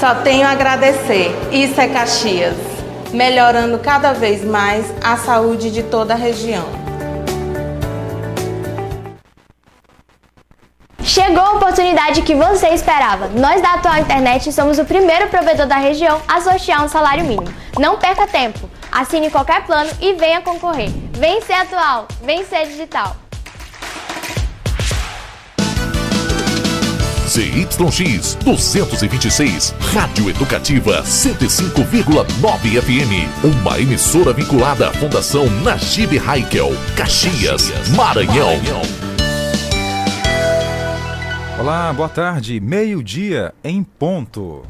Só tenho a agradecer. Isso é Caxias, melhorando cada vez mais a saúde de toda a região. Chegou a oportunidade que você esperava. Nós da Atual Internet somos o primeiro provedor da região a sortear um salário mínimo. Não perca tempo. Assine qualquer plano e venha concorrer. Vem ser atual, vem ser digital. ZYX 226, Rádio Educativa 105,9 FM. Uma emissora vinculada à Fundação Najib Haikel, Caxias, Maranhão. Olá, boa tarde. Meio-dia em ponto.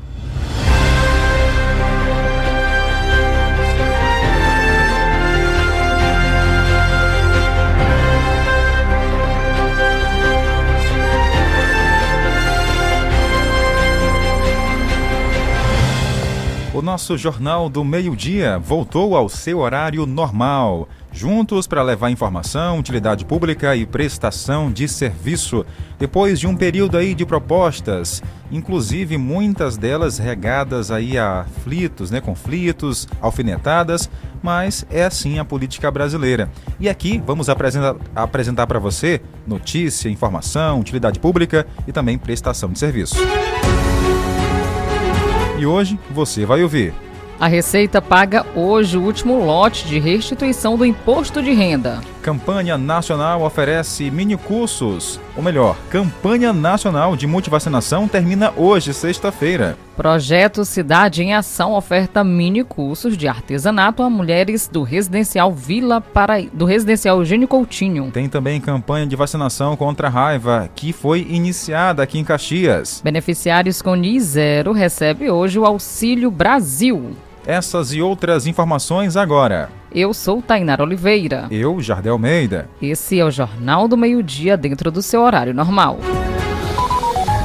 O nosso Jornal do Meio-Dia voltou ao seu horário normal. Juntos para levar informação, utilidade pública e prestação de serviço. Depois de um período aí de propostas, inclusive muitas delas regadas aí a aflitos, né, conflitos, alfinetadas, mas é assim a política brasileira. E aqui vamos apresentar, apresentar para você notícia, informação, utilidade pública e também prestação de serviço. E hoje você vai ouvir. A Receita paga hoje o último lote de restituição do imposto de renda. Campanha Nacional oferece mini cursos, ou melhor, Campanha Nacional de Multivacinação termina hoje, sexta-feira. Projeto Cidade em Ação oferta mini cursos de artesanato a mulheres do residencial Vila para do residencial Eugênio Coutinho. Tem também campanha de vacinação contra a raiva, que foi iniciada aqui em Caxias. Beneficiários com NIS zero recebem hoje o Auxílio Brasil. Essas e outras informações agora. Eu sou Tainara Oliveira. Eu, Jardel Almeida. Esse é o Jornal do Meio-Dia dentro do seu horário normal.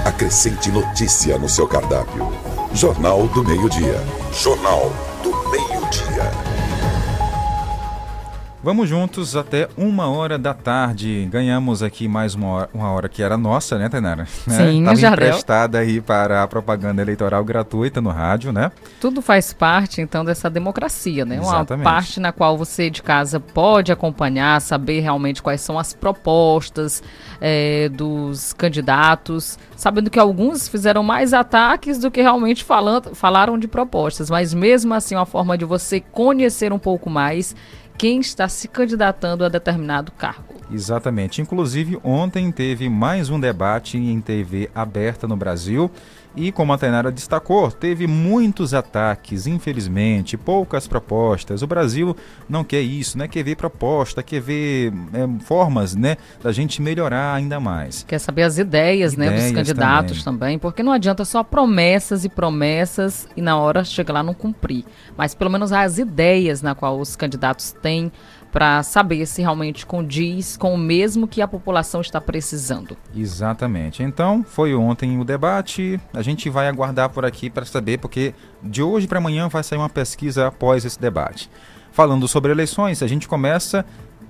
Acrescente notícia no seu cardápio. Jornal do Meio-Dia. Jornal do Meio-Dia. Vamos juntos até uma hora da tarde. Ganhamos aqui mais uma hora, uma hora que era nossa, né, Tainara? Sim, Estava Jardel. emprestada aí para a propaganda eleitoral gratuita no rádio, né? Tudo faz parte, então, dessa democracia, né? Uma Exatamente. parte na qual você de casa pode acompanhar, saber realmente quais são as propostas eh, dos candidatos, sabendo que alguns fizeram mais ataques do que realmente falando, falaram de propostas, mas mesmo assim, uma forma de você conhecer um pouco mais quem está se candidatando a determinado cargo. Exatamente. Inclusive, ontem teve mais um debate em TV aberta no Brasil. E como a Tainara destacou, teve muitos ataques, infelizmente, poucas propostas. O Brasil não quer isso, né? Quer ver proposta, quer ver é, formas, né, da gente melhorar ainda mais. Quer saber as ideias, né, dos Ideias candidatos também. porque não adianta só promessas e promessas e na hora chega lá não cumprir. Mas pelo menos as ideias na qual os candidatos têm para saber se realmente condiz com o mesmo que a população está precisando. Exatamente. Então, foi ontem o debate. A gente vai aguardar por aqui para saber, porque de hoje para amanhã vai sair uma pesquisa após esse debate. Falando sobre eleições, a gente começa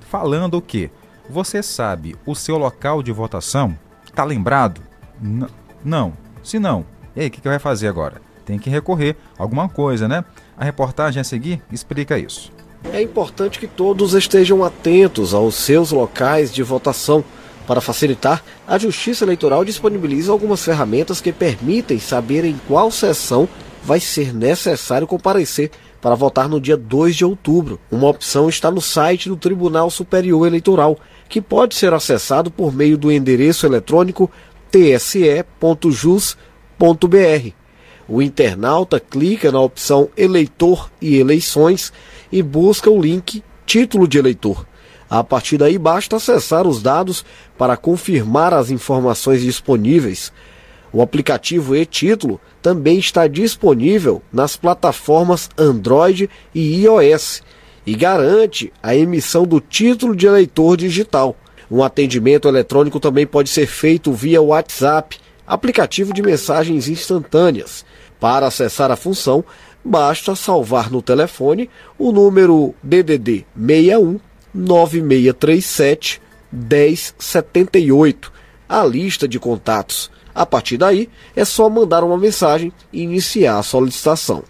falando o quê? Você sabe o seu local de votação? Tá lembrado? N- não. Se não, e aí, o que, que vai fazer agora? Tem que recorrer a alguma coisa, né? A reportagem a seguir explica isso. É importante que todos estejam atentos aos seus locais de votação. Para facilitar, a Justiça Eleitoral disponibiliza algumas ferramentas que permitem saber em qual sessão vai ser necessário comparecer para votar no dia 2 de outubro. Uma opção está no site do Tribunal Superior Eleitoral, que pode ser acessado por meio do endereço eletrônico tse.jus.br. O internauta clica na opção Eleitor e Eleições e busca o link Título de Eleitor. A partir daí basta acessar os dados para confirmar as informações disponíveis. O aplicativo e-Título também está disponível nas plataformas Android e iOS e garante a emissão do título de eleitor digital. Um atendimento eletrônico também pode ser feito via WhatsApp, aplicativo de mensagens instantâneas. Para acessar a função, basta salvar no telefone o número DDD 61 9637 1078, a lista de contatos. A partir daí, é só mandar uma mensagem e iniciar a solicitação.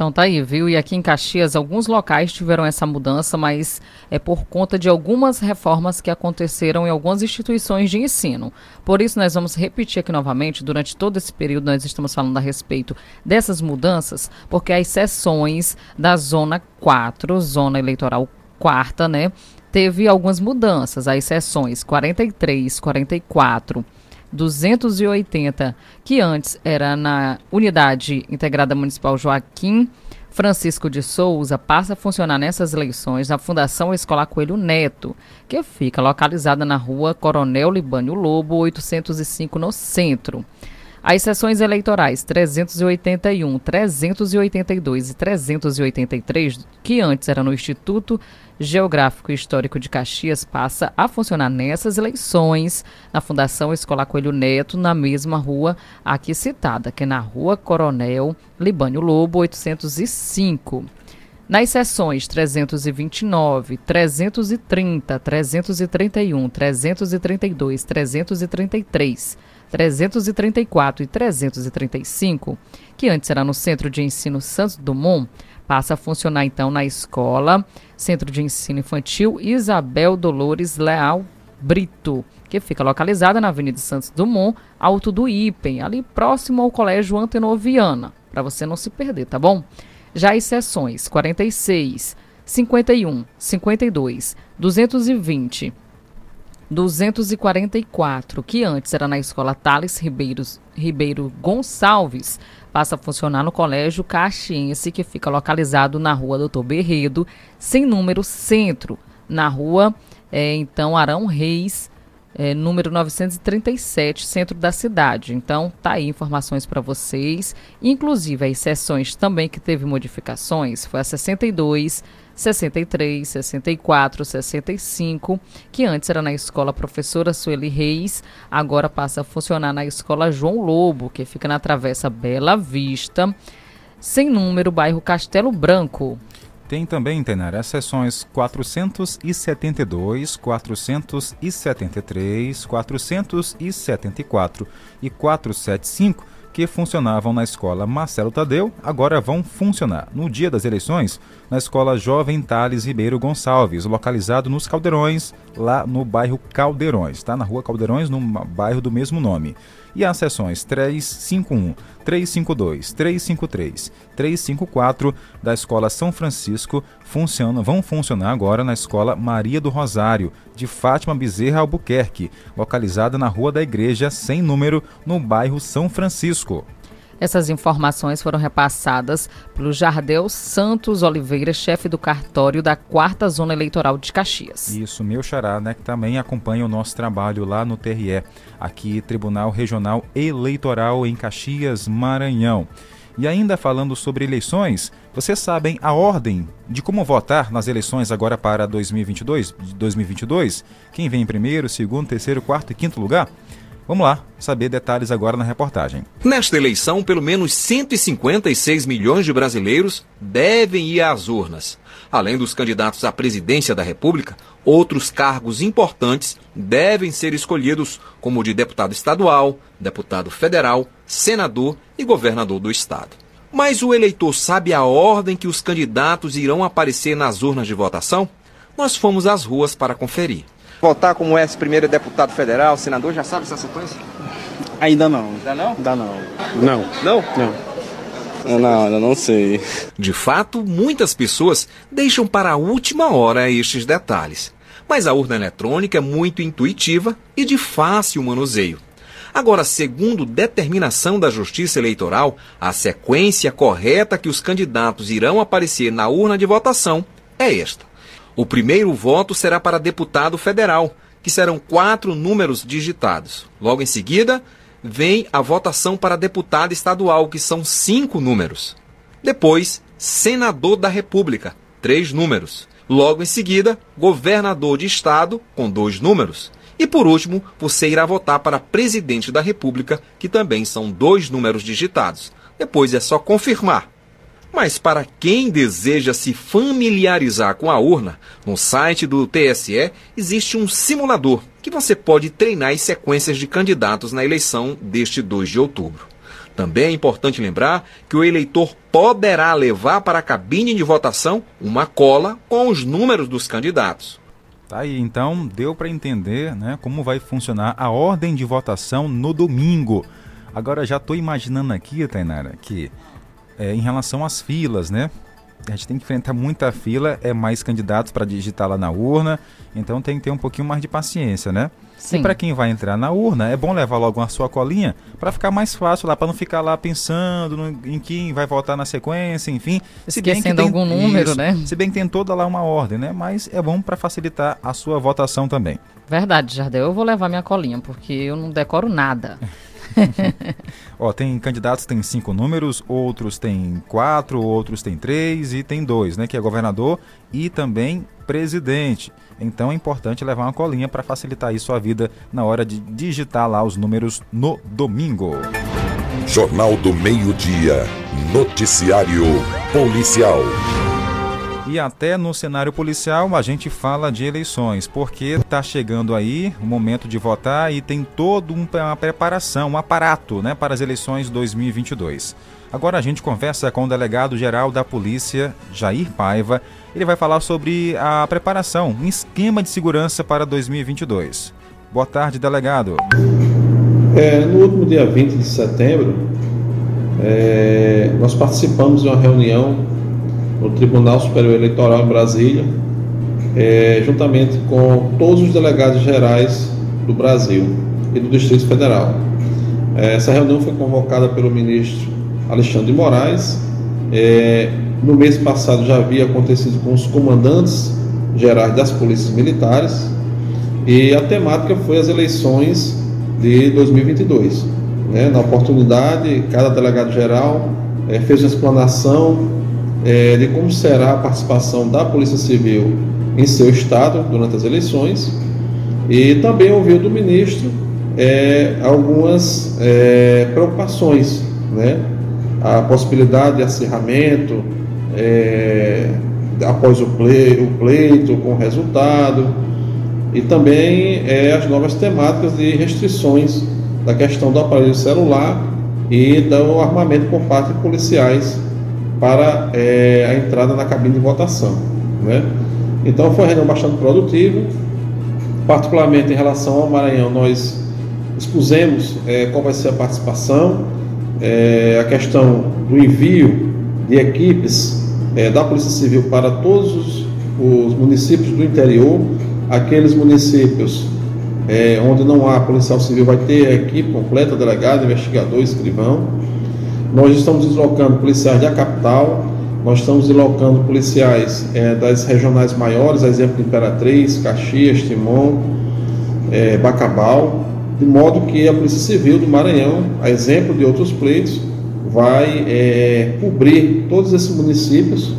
Então tá aí, viu? E aqui em Caxias, alguns locais tiveram essa mudança, mas é por conta de algumas reformas que aconteceram em algumas instituições de ensino. Por isso, nós vamos repetir aqui novamente, durante todo esse período, nós estamos falando a respeito dessas mudanças, porque as sessões da Zona 4, Zona Eleitoral quarta, né? Teve algumas mudanças, as sessões 43, 44 280, que antes era na Unidade Integrada Municipal Joaquim Francisco de Souza, passa a funcionar nessas eleições na Fundação Escolar Coelho Neto, que fica localizada na rua Coronel Libânio Lobo, 805, no centro. As sessões eleitorais 381, 382 e 383, que antes era no Instituto Geográfico e Histórico de Caxias, passa a funcionar nessas eleições na Fundação Escolar Coelho Neto, na mesma rua aqui citada, que é na Rua Coronel Libânio Lobo, 805. Nas sessões 329, 330, 331, 332, 333, 334 e 335, que antes era no Centro de Ensino Santos Dumont, passa a funcionar então na escola Centro de Ensino Infantil Isabel Dolores Leal Brito, que fica localizada na Avenida Santos Dumont, alto do Ipen, ali próximo ao Colégio Antenoviana, para você não se perder, tá bom? Já as sessões 46, 51, 52, 220, 244, que antes era na escola Thales Ribeiros, Ribeiro Gonçalves, passa a funcionar no Colégio Caxiense, que fica localizado na rua Doutor Berredo, sem número centro, na rua, é, então, Arão Reis, é, número 937, centro da cidade. Então, tá aí informações para vocês. Inclusive, as sessões também que teve modificações foi a 62, 63, 64, 65, que antes era na escola Professora Sueli Reis, agora passa a funcionar na escola João Lobo, que fica na Travessa Bela Vista, sem número, bairro Castelo Branco. Tem também, Tenara, as sessões 472, 473, 474 e 475 que funcionavam na escola Marcelo Tadeu agora vão funcionar no dia das eleições na escola Jovem Tales Ribeiro Gonçalves, localizado nos Caldeirões, lá no bairro Caldeirões, tá? Na rua Caldeirões, no bairro do mesmo nome. E as sessões 351, 352, 353, 354 da Escola São Francisco funcionam, vão funcionar agora na Escola Maria do Rosário, de Fátima Bezerra Albuquerque, localizada na Rua da Igreja, sem número, no bairro São Francisco. Essas informações foram repassadas pelo Jardel Santos Oliveira, chefe do cartório da quarta zona eleitoral de Caxias. Isso, meu xará, né, que também acompanha o nosso trabalho lá no TRE, aqui Tribunal Regional Eleitoral em Caxias, Maranhão. E ainda falando sobre eleições, vocês sabem a ordem de como votar nas eleições agora para 2022? 2022? Quem vem em primeiro, segundo, terceiro, quarto e quinto lugar? Vamos lá, saber detalhes agora na reportagem. Nesta eleição, pelo menos 156 milhões de brasileiros devem ir às urnas. Além dos candidatos à presidência da República, outros cargos importantes devem ser escolhidos, como o de deputado estadual, deputado federal, senador e governador do estado. Mas o eleitor sabe a ordem que os candidatos irão aparecer nas urnas de votação? Nós fomos às ruas para conferir votar como é primeiro deputado federal, senador, já sabe essa sequência? Ainda não. Ainda não? Ainda não. Não. Não? Não. Não, ainda não sei. De fato, muitas pessoas deixam para a última hora estes detalhes. Mas a urna eletrônica é muito intuitiva e de fácil manuseio. Agora, segundo determinação da Justiça Eleitoral, a sequência correta que os candidatos irão aparecer na urna de votação é esta. O primeiro voto será para deputado federal, que serão quatro números digitados. Logo em seguida, vem a votação para deputado estadual, que são cinco números. Depois, senador da República, três números. Logo em seguida, governador de estado, com dois números. E por último, você irá votar para presidente da República, que também são dois números digitados. Depois é só confirmar. Mas para quem deseja se familiarizar com a urna, no site do TSE existe um simulador que você pode treinar as sequências de candidatos na eleição deste 2 de outubro. Também é importante lembrar que o eleitor poderá levar para a cabine de votação uma cola com os números dos candidatos. Tá aí, então deu para entender né, como vai funcionar a ordem de votação no domingo. Agora já estou imaginando aqui, Tainara, que é, em relação às filas, né? A gente tem que enfrentar muita fila, é mais candidatos para digitar lá na urna, então tem que ter um pouquinho mais de paciência, né? Sim. E para quem vai entrar na urna, é bom levar logo a sua colinha para ficar mais fácil lá, para não ficar lá pensando no, em quem vai votar na sequência, enfim. Esquecendo algum número, isso, né? Se bem que tem toda lá uma ordem, né? Mas é bom para facilitar a sua votação também. Verdade, Jardel. Eu vou levar minha colinha, porque eu não decoro nada. Ó, tem candidatos têm cinco números, outros têm quatro, outros têm três e tem dois, né? Que é governador e também presidente. Então é importante levar uma colinha para facilitar aí sua vida na hora de digitar lá os números no domingo. Jornal do Meio-Dia. Noticiário Policial. E até no cenário policial a gente fala de eleições, porque está chegando aí o momento de votar e tem toda uma preparação, um aparato né, para as eleições 2022. Agora a gente conversa com o delegado-geral da Polícia, Jair Paiva. Ele vai falar sobre a preparação, um esquema de segurança para 2022. Boa tarde, delegado. É, no último dia 20 de setembro, é, nós participamos de uma reunião no Tribunal Superior Eleitoral em Brasília, é, juntamente com todos os delegados gerais do Brasil e do Distrito Federal. É, essa reunião foi convocada pelo ministro Alexandre de Moraes. É, no mês passado já havia acontecido com os comandantes gerais das polícias militares e a temática foi as eleições de 2022. Né? Na oportunidade, cada delegado geral é, fez uma explanação é, de como será a participação da Polícia Civil em seu estado durante as eleições. E também ouviu do ministro é, algumas é, preocupações, né? a possibilidade de acirramento é, após o, play, o pleito com resultado. E também é, as novas temáticas de restrições da questão do aparelho celular e do armamento por parte de policiais para é, a entrada na cabine de votação. Né? Então foi uma reunião bastante produtiva, particularmente em relação ao Maranhão, nós expusemos é, qual vai ser a participação, é, a questão do envio de equipes da Polícia Civil para todos os, os, municípios do interior, aqueles municípios onde não há policial civil vai ter a equipe completa, delegado, investigador, escrivão. Nós estamos deslocando policiais da capital, nós estamos deslocando policiais é, das regionais maiores, exemplo Imperatriz, Caxias, Timon, é, Bacabal, de modo que a Polícia Civil do Maranhão, a exemplo de outros pleitos, vai é, cobrir todos esses municípios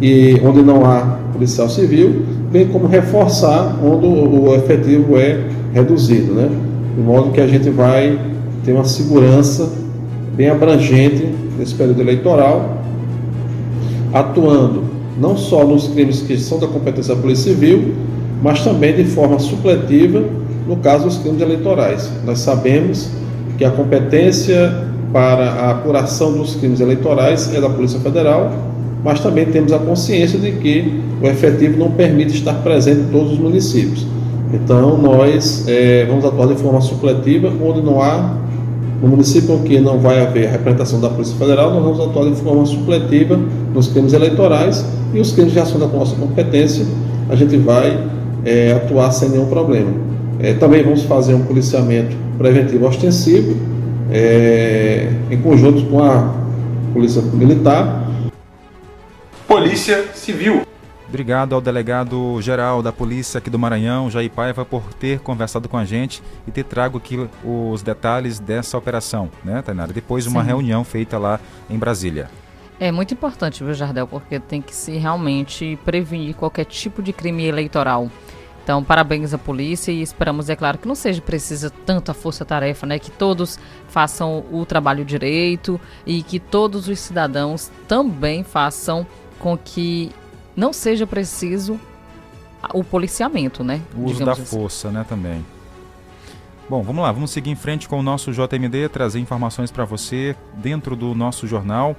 e onde não há policial civil, bem como reforçar onde o efetivo é reduzido, né? de modo que a gente vai ter uma segurança bem abrangente nesse período eleitoral, atuando não só nos crimes que são da competência da Polícia Civil, mas também de forma supletiva no caso dos crimes eleitorais. Nós sabemos que a competência para a apuração dos crimes eleitorais é da Polícia Federal, mas também temos a consciência de que o efetivo não permite estar presente em todos os municípios. Então, nós é, vamos atuar de forma supletiva, onde não há no município em que não vai haver representação da Polícia Federal, nós vamos atuar de forma supletiva nos crimes eleitorais e os crimes de ação da nossa competência, a gente vai é, atuar sem nenhum problema. É, também vamos fazer um policiamento preventivo ostensivo, é, em conjunto com a Polícia Militar. Polícia Civil. Obrigado ao delegado geral da polícia aqui do Maranhão, Jair Paiva, por ter conversado com a gente e ter trago aqui os detalhes dessa operação, né, Tainara? Depois de uma Sim. reunião feita lá em Brasília. É muito importante, viu, Jardel, porque tem que se realmente prevenir qualquer tipo de crime eleitoral. Então, parabéns à polícia e esperamos, é claro, que não seja precisa tanta força-tarefa, né? Que todos façam o trabalho direito e que todos os cidadãos também façam com que não seja preciso o policiamento, né? O uso da assim. força, né, também. Bom, vamos lá, vamos seguir em frente com o nosso JMD, trazer informações para você dentro do nosso jornal.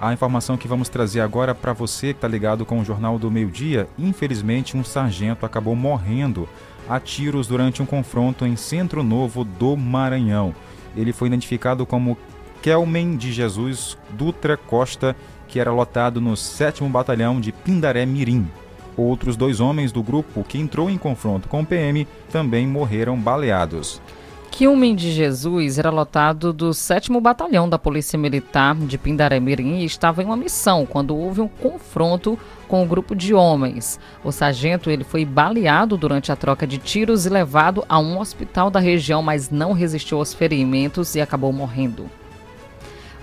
A informação que vamos trazer agora para você que está ligado com o Jornal do Meio Dia, infelizmente um sargento acabou morrendo a tiros durante um confronto em Centro Novo do Maranhão. Ele foi identificado como Kelmen de Jesus Dutra Costa, que era lotado no 7 Batalhão de Pindaré Mirim. Outros dois homens do grupo que entrou em confronto com o PM também morreram baleados. Quilmen de Jesus era lotado do 7 Batalhão da Polícia Militar de Pindaré-Mirim e estava em uma missão quando houve um confronto com um grupo de homens. O sargento ele foi baleado durante a troca de tiros e levado a um hospital da região, mas não resistiu aos ferimentos e acabou morrendo.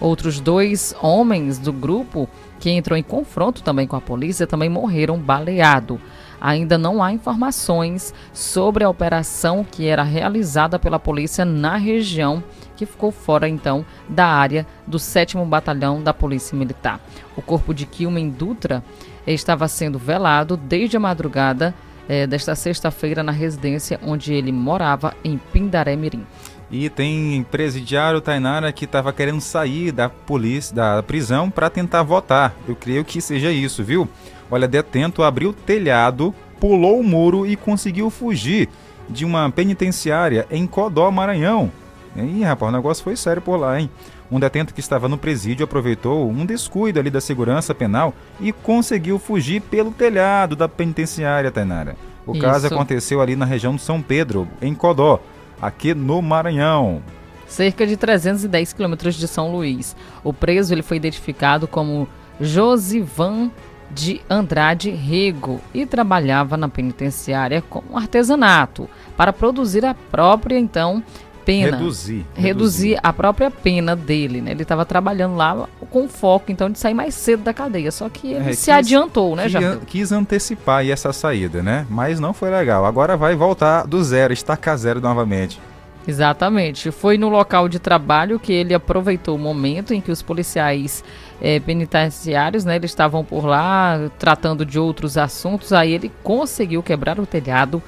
Outros dois homens do grupo que entrou em confronto também com a polícia, também morreram baleado. Ainda não há informações sobre a operação que era realizada pela polícia na região, que ficou fora então da área do 7 Batalhão da Polícia Militar. O corpo de Kilmen Dutra estava sendo velado desde a madrugada eh, desta sexta-feira na residência onde ele morava em Pindaré Mirim. E tem presidiário Tainara que estava querendo sair da polícia, da prisão para tentar votar. Eu creio que seja isso, viu? Olha, detento abriu o telhado, pulou o muro e conseguiu fugir de uma penitenciária em Codó, Maranhão. Ih, rapaz, o negócio foi sério por lá, hein? Um detento que estava no presídio aproveitou um descuido ali da segurança penal e conseguiu fugir pelo telhado da penitenciária, Tainara. O Isso. caso aconteceu ali na região de São Pedro, em Codó aqui no Maranhão. Cerca de 310 quilômetros de São Luís. O preso ele foi identificado como Josivan de Andrade Rego e trabalhava na penitenciária com artesanato para produzir a própria então pena. Reduzir. Reduzir, reduzir. a própria pena dele, né? Ele estava trabalhando lá com foco, então, de sair mais cedo da cadeia. Só que ele é, se quis, adiantou, né, já Quis antecipar essa saída, né? Mas não foi legal. Agora vai voltar do zero, estacar zero novamente. Exatamente. Foi no local de trabalho que ele aproveitou o momento em que os policiais é, penitenciários, né, eles estavam por lá tratando de outros assuntos. Aí ele conseguiu quebrar o telhado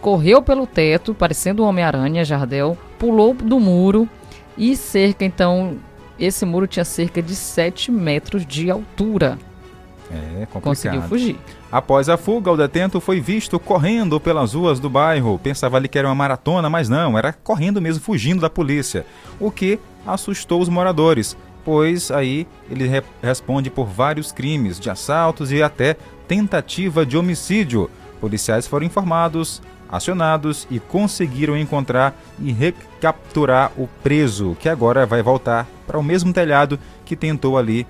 correu pelo teto, parecendo o Homem-Aranha, Jardel, pulou do muro e cerca, então, esse muro tinha cerca de 7 metros de altura. É, complicado. Conseguiu fugir. Após a fuga, o detento foi visto correndo pelas ruas do bairro. Pensava ali que era uma maratona, mas não, era correndo mesmo, fugindo da polícia. O que assustou os moradores, pois aí ele re responde por vários crimes de assaltos e até tentativa de homicídio. Policiais foram informados, acionados e conseguiram encontrar e recapturar o preso, que agora vai voltar para o mesmo telhado que tentou ali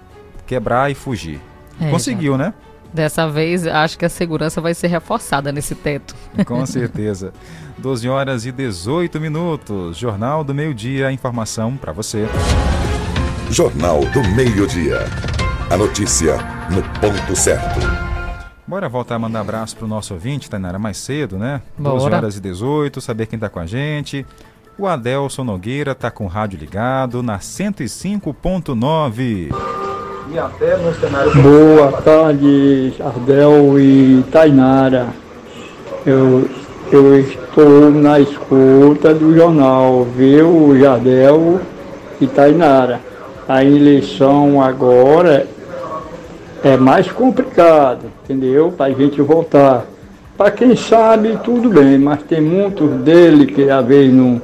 quebrar e fugir. É, Conseguiu, já. né? Dessa vez, acho que a segurança vai ser reforçada nesse teto. Com certeza. 12 horas e 18 minutos. Jornal do Meio-Dia, informação para você. Jornal do Meio-Dia. A notícia no ponto certo. Bora voltar a mandar abraço pro nosso ouvinte, Tainara, mais cedo, né? Bora. 12 horas e 18, saber quem tá com a gente. O Adelson Nogueira tá com o rádio ligado na 105.9. E até no cenário... Boa tarde, Ardel e Tainara. Eu, eu estou na escuta do jornal, viu, Jardel e Tainara. A eleição agora é mais complicado, entendeu? Para a gente voltar. Para quem sabe, tudo bem, mas tem muitos dele que às vezes não,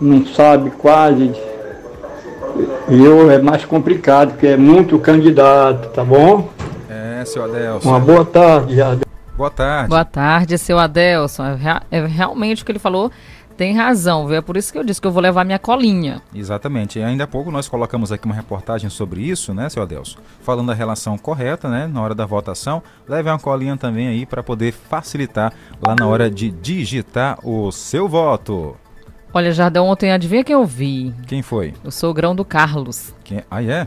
não sabe quase. Eu é mais complicado, porque é muito candidato, tá bom? É, seu Adelson. Uma boa tarde, Adelson. Boa tarde. Boa tarde, seu Adelson. É, é realmente o que ele falou tem razão, viu? É por isso que eu disse que eu vou levar minha colinha. Exatamente. E ainda há pouco nós colocamos aqui uma reportagem sobre isso, né, seu Adelso? Falando da relação correta, né, na hora da votação. Leve uma colinha também aí para poder facilitar lá na hora de digitar o seu voto. Olha, Jardão, ontem adivinha quem eu vi? Quem foi? O sogrão do Carlos. Quem? Ah, é?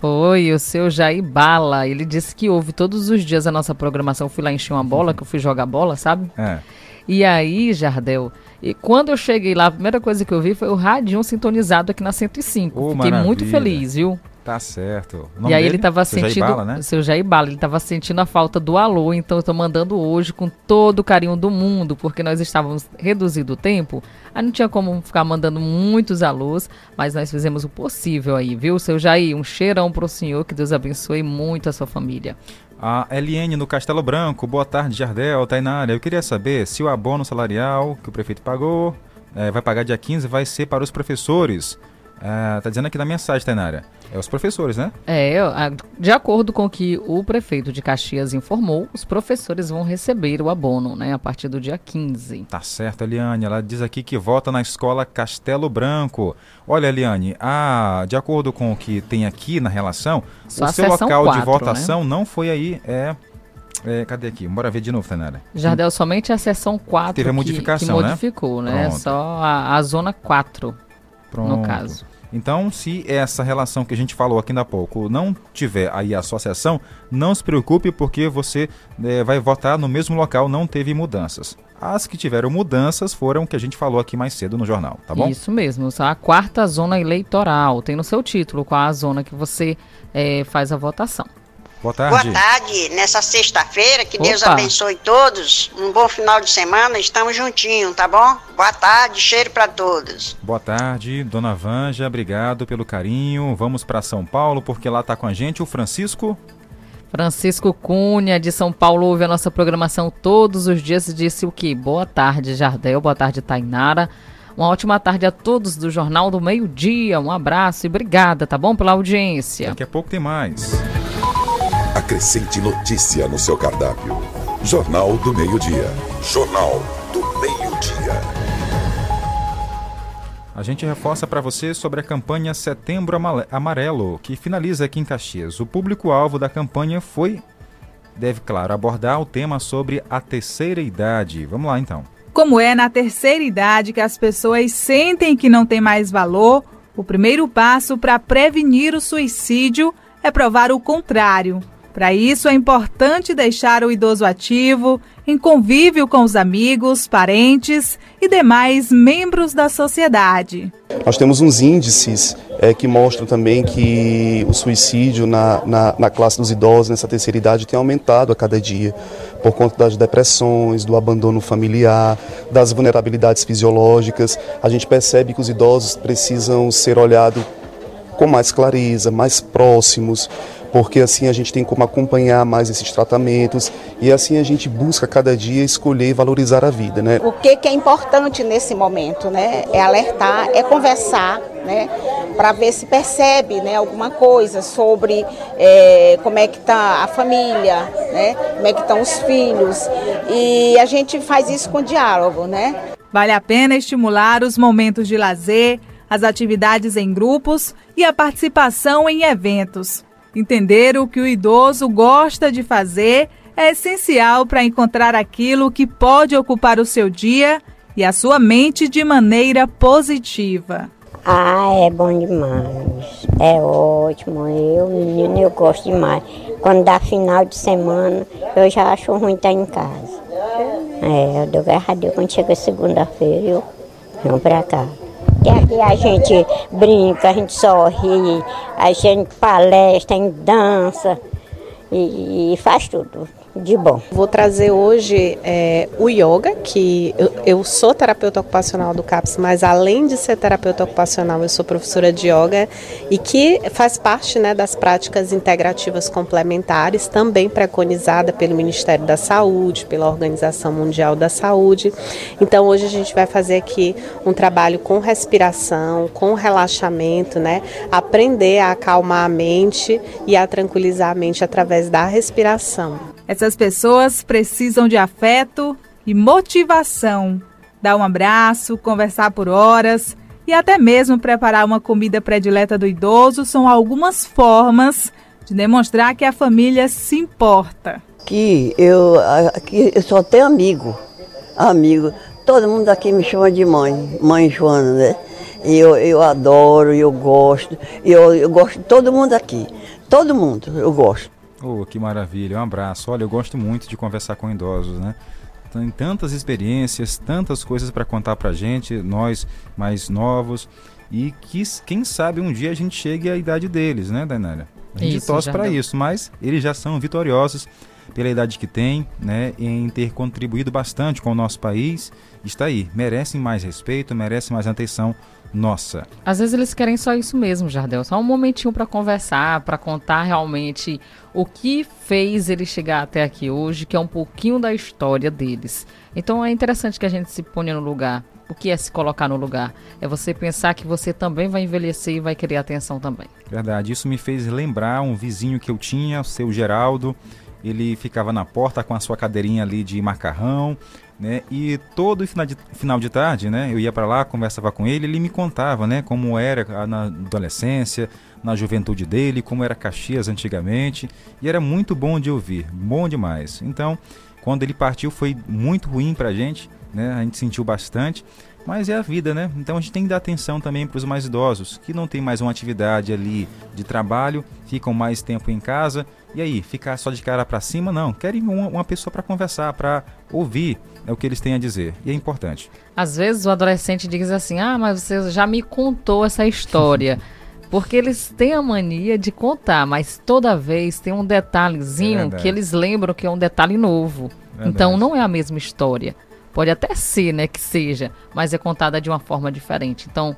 Foi, o seu Jair Bala. Ele disse que ouve todos os dias a nossa programação. Eu fui lá encher uma bola, que eu fui jogar bola, sabe? É. E aí, Jardel, e quando eu cheguei lá, a primeira coisa que eu vi foi o radinho sintonizado aqui na 105. Ô, Fiquei muito maravilha. feliz, viu? Tá certo. E aí dele? ele tava Seu sentindo. Bala, né? Seu Jair Bala, ele tava sentindo a falta do alô, então eu tô mandando hoje com todo o carinho do mundo, porque nós estávamos reduzindo o tempo. Aí não tinha como ficar mandando muitos alôs, mas nós fizemos o possível aí, viu, seu Jair? Um cheirão pro senhor, que Deus abençoe muito a sua família. A Eliane no Castelo Branco, boa tarde, Jardel, Tainara. Eu queria saber se o abono salarial que o prefeito pagou, eh, vai pagar dia 15, vai ser para os professores. Ah, tá dizendo aqui na mensagem, Tainara. É os professores, né? É, de acordo com o que o prefeito de Caxias informou, os professores vão receber o abono, né, a partir do dia 15. Tá certo, Eliane. Ela diz aqui que vota na escola Castelo Branco. Olha, Eliane, ah, de acordo com o que tem aqui na relação, Só o seu local de quatro, votação não foi aí. É, é, cadê aqui? Bora ver de novo, Tainara. Jardel, somente a seção 4 Teve a que- modificação, que né? modificou, né? Pronto. Só a, a zona 4, no Pronto. caso. Então, se essa relação que a gente falou aqui há pouco não tiver aí associação, não se preocupe porque você eh, vai votar no mesmo local, não teve mudanças. As que tiveram mudanças foram que a gente falou aqui mais cedo no jornal, tá bom? Isso mesmo, a quarta zona eleitoral. Tem no seu título qual a zona que você eh, faz a votação. Boa tarde. Boa tarde, nessa sexta-feira, que Deus Opa. abençoe todos. Um bom final de semana, estamos juntinhos, tá bom? Boa tarde, cheiro pra todos. Boa tarde, dona Vanja, obrigado pelo carinho. Vamos para São Paulo porque lá tá com a gente o Francisco. Francisco Cunha, de São Paulo, ouve a nossa programação todos os dias e disse o quê? Boa tarde, Jardel. Boa tarde, Tainara. Uma ótima tarde a todos do Jornal do Meio Dia. Um abraço e obrigada, tá bom? Pela audiência. Daqui a pouco tem mais. Acrescente notícia no seu cardápio. Jornal do Meio-Dia. Jornal do Meio-Dia. A gente reforça para você sobre a campanha Setembro Amarelo, que finaliza aqui em Caxias. O público-alvo da campanha foi, deve, claro, abordar o tema sobre a terceira idade. Vamos lá então. Como é na terceira idade que as pessoas sentem que não tem mais valor, o primeiro passo para prevenir o suicídio é provar o contrário. Para isso, é importante deixar o idoso ativo, em convívio com os amigos, parentes e demais membros da sociedade. Nós temos uns índices eh, que mostram também que o suicídio na, na, na classe dos idosos, nessa terceira idade, tem aumentado a cada dia, por conta das depressões, do abandono familiar, das vulnerabilidades fisiológicas. A gente percebe que os idosos precisam ser olhados com mais clareza, mais próximos, porque assim a gente tem como acompanhar mais esses tratamentos e assim a gente busca cada dia escolher e valorizar a vida, né? O que, que é importante nesse momento, né? É alertar, é conversar, né? Para ver se percebe, né? Alguma coisa sobre é, como é que está a família, né? Como é que estão os filhos e a gente faz isso com diálogo, né? Vale a pena estimular os momentos de lazer, as atividades em grupos e a participação em eventos. Entender o que o idoso gosta de fazer é essencial para encontrar aquilo que pode ocupar o seu dia e a sua mente de maneira positiva. Ah, é bom demais. É ótimo. Eu, menino, eu gosto demais. Quando dá final de semana, eu já acho ruim estar em casa. É, eu dou graças a Deus quando chega segunda-feira, eu venho pra cá. E aqui a gente brinca, a gente sorri, a gente palestra, a gente dança e, e faz tudo de bom. Vou trazer hoje é, o yoga, que eu, eu sou terapeuta ocupacional do CAPS, mas além de ser terapeuta ocupacional, eu sou professora de yoga e que faz parte né, das práticas integrativas complementares, também preconizada pelo Ministério da Saúde, pela Organização Mundial da Saúde. Então hoje a gente vai fazer aqui um trabalho com respiração, com relaxamento, né? Aprender a acalmar a mente e a tranquilizar a mente através da respiração. Essas pessoas precisam de afeto e motivação. Dar um abraço, conversar por horas e até mesmo preparar uma comida predileta do idoso são algumas formas de demonstrar que a família se importa. Aqui eu, aqui eu só tenho amigo, amigo. Todo mundo aqui me chama de mãe, mãe Joana, né? E eu, eu adoro, eu gosto, eu, eu gosto de todo mundo aqui, todo mundo eu gosto. Oh, que maravilha, um abraço. Olha, eu gosto muito de conversar com idosos, né? tem tantas experiências, tantas coisas para contar para gente, nós mais novos, e que quem sabe um dia a gente chegue à idade deles, né, Dainara? A gente Isso, torce para isso, mas eles já são vitoriosos pela idade que têm, né, em ter contribuído bastante com o nosso país. Está aí, merecem mais respeito, merecem mais atenção nossa. Às vezes eles querem só isso mesmo, Jardel, só um momentinho para conversar, para contar realmente o que fez eles chegar até aqui hoje, que é um pouquinho da história deles. Então é interessante que a gente se ponha no lugar. O que é se colocar no lugar? É você pensar que você também vai envelhecer e vai querer atenção também. Verdade, isso me fez lembrar um vizinho que eu tinha, o seu Geraldo. Ele ficava na porta com a sua cadeirinha ali de macarrão, né? E todo final de, final de tarde, né? Eu ia para lá, conversava com ele, ele me contava, né? Como era na adolescência, na juventude dele, como era Caxias antigamente. E era muito bom de ouvir, bom demais. Então, quando ele partiu foi muito ruim pra gente, né? A gente sentiu bastante. Mas é a vida, né? Então a gente tem que dar atenção também para os mais idosos, que não tem mais uma atividade ali de trabalho, ficam mais tempo em casa. E aí, ficar só de cara para cima? Não. Querem uma, uma pessoa para conversar, para ouvir é o que eles têm a dizer. E é importante. Às vezes o adolescente diz assim: Ah, mas você já me contou essa história. Porque eles têm a mania de contar, mas toda vez tem um detalhezinho É que eles lembram que é um detalhe novo. Verdade. Então não é a mesma história. Pode até ser, né, que seja, mas é contada de uma forma diferente. Então,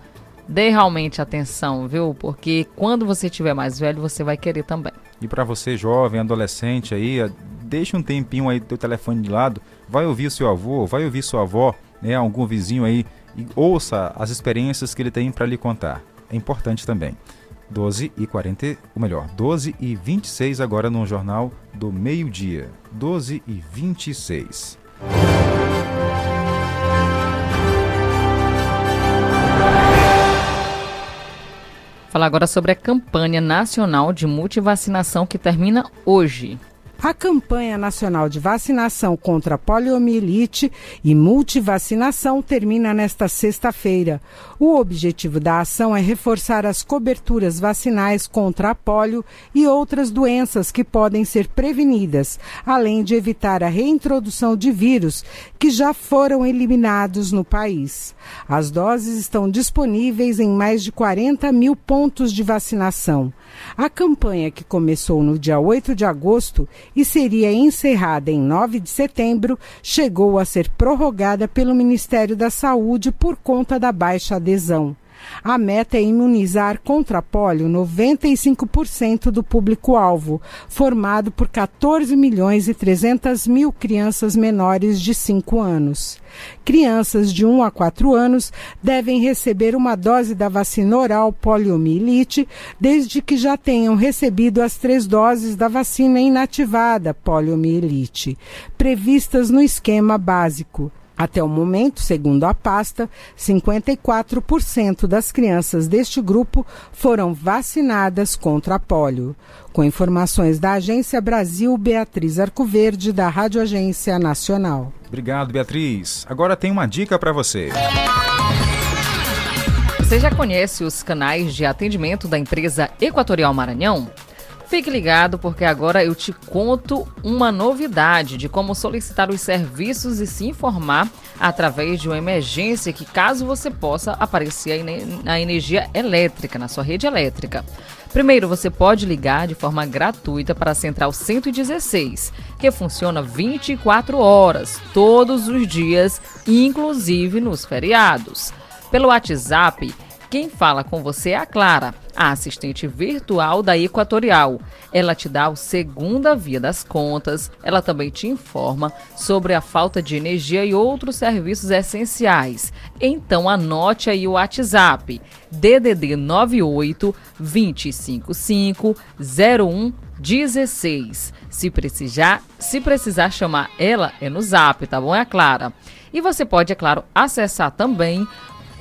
dê realmente atenção, viu? Porque quando você estiver mais velho, você vai querer também. E para você jovem, adolescente aí, deixa um tempinho aí do teu telefone de lado, vai ouvir seu avô, vai ouvir sua avó, né, algum vizinho aí e ouça as experiências que ele tem para lhe contar. É importante também. 12 e 40, ou melhor, 12 e 26 agora no Jornal do Meio-Dia. 12 e 26. Falar agora sobre a campanha nacional de multivacinação que termina hoje. A campanha nacional de vacinação contra a poliomielite e multivacinação termina nesta sexta-feira. O objetivo da ação é reforçar as coberturas vacinais contra a polio e outras doenças que podem ser prevenidas, além de evitar a reintrodução de vírus que já foram eliminados no país. As doses estão disponíveis em mais de 40 mil pontos de vacinação. A campanha, que começou no dia 8 de agosto e seria encerrada em 9 de setembro, chegou a ser prorrogada pelo Ministério da Saúde por conta da baixa adesão. A meta é imunizar contra a polio 95% do público-alvo, formado por 14 milhões e 300 mil crianças menores de 5 anos. Crianças de 1 a 4 anos devem receber uma dose da vacina oral poliomielite desde que já tenham recebido as três doses da vacina inativada poliomielite, previstas no esquema básico. Até o momento, segundo a pasta, 54% das crianças deste grupo foram vacinadas contra a polio. Com informações da Agência Brasil, Beatriz Arcoverde, da Rádio Agência Nacional. Obrigado, Beatriz. Agora tem uma dica para você. Você já conhece os canais de atendimento da empresa Equatorial Maranhão? Fique ligado porque agora eu te conto uma novidade de como solicitar os serviços e se informar através de uma emergência que caso você possa aparecer na energia elétrica, na sua rede elétrica. Primeiro, você pode ligar de forma gratuita para a Central 116, que funciona 24 horas, todos os dias, inclusive nos feriados. Pelo WhatsApp, quem fala com você é a Clara, a assistente virtual da Equatorial. Ela te dá o segunda via das contas, ela também te informa sobre a falta de energia e outros serviços essenciais. Então anote aí o WhatsApp: DDD 98 255 01 16. Se precisar, se precisar chamar ela, é no Zap, tá bom? É a Clara. E você pode, é claro, acessar também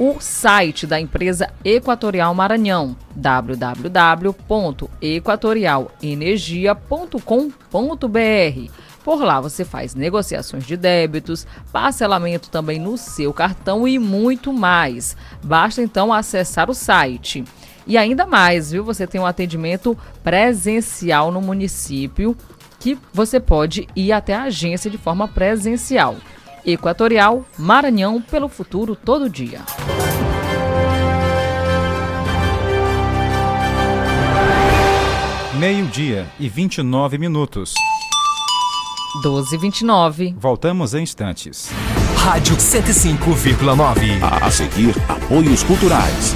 o site da empresa Equatorial Maranhão, www.equatorialenergia.com.br. Por lá você faz negociações de débitos, parcelamento também no seu cartão e muito mais. Basta então acessar o site. E ainda mais, viu? Você tem um atendimento presencial no município que você pode ir até a agência de forma presencial. Equatorial, Maranhão, pelo futuro todo dia. Meio-dia e 29 minutos. 12 e 29. Voltamos em instantes. Rádio 105,9. A seguir, apoios culturais.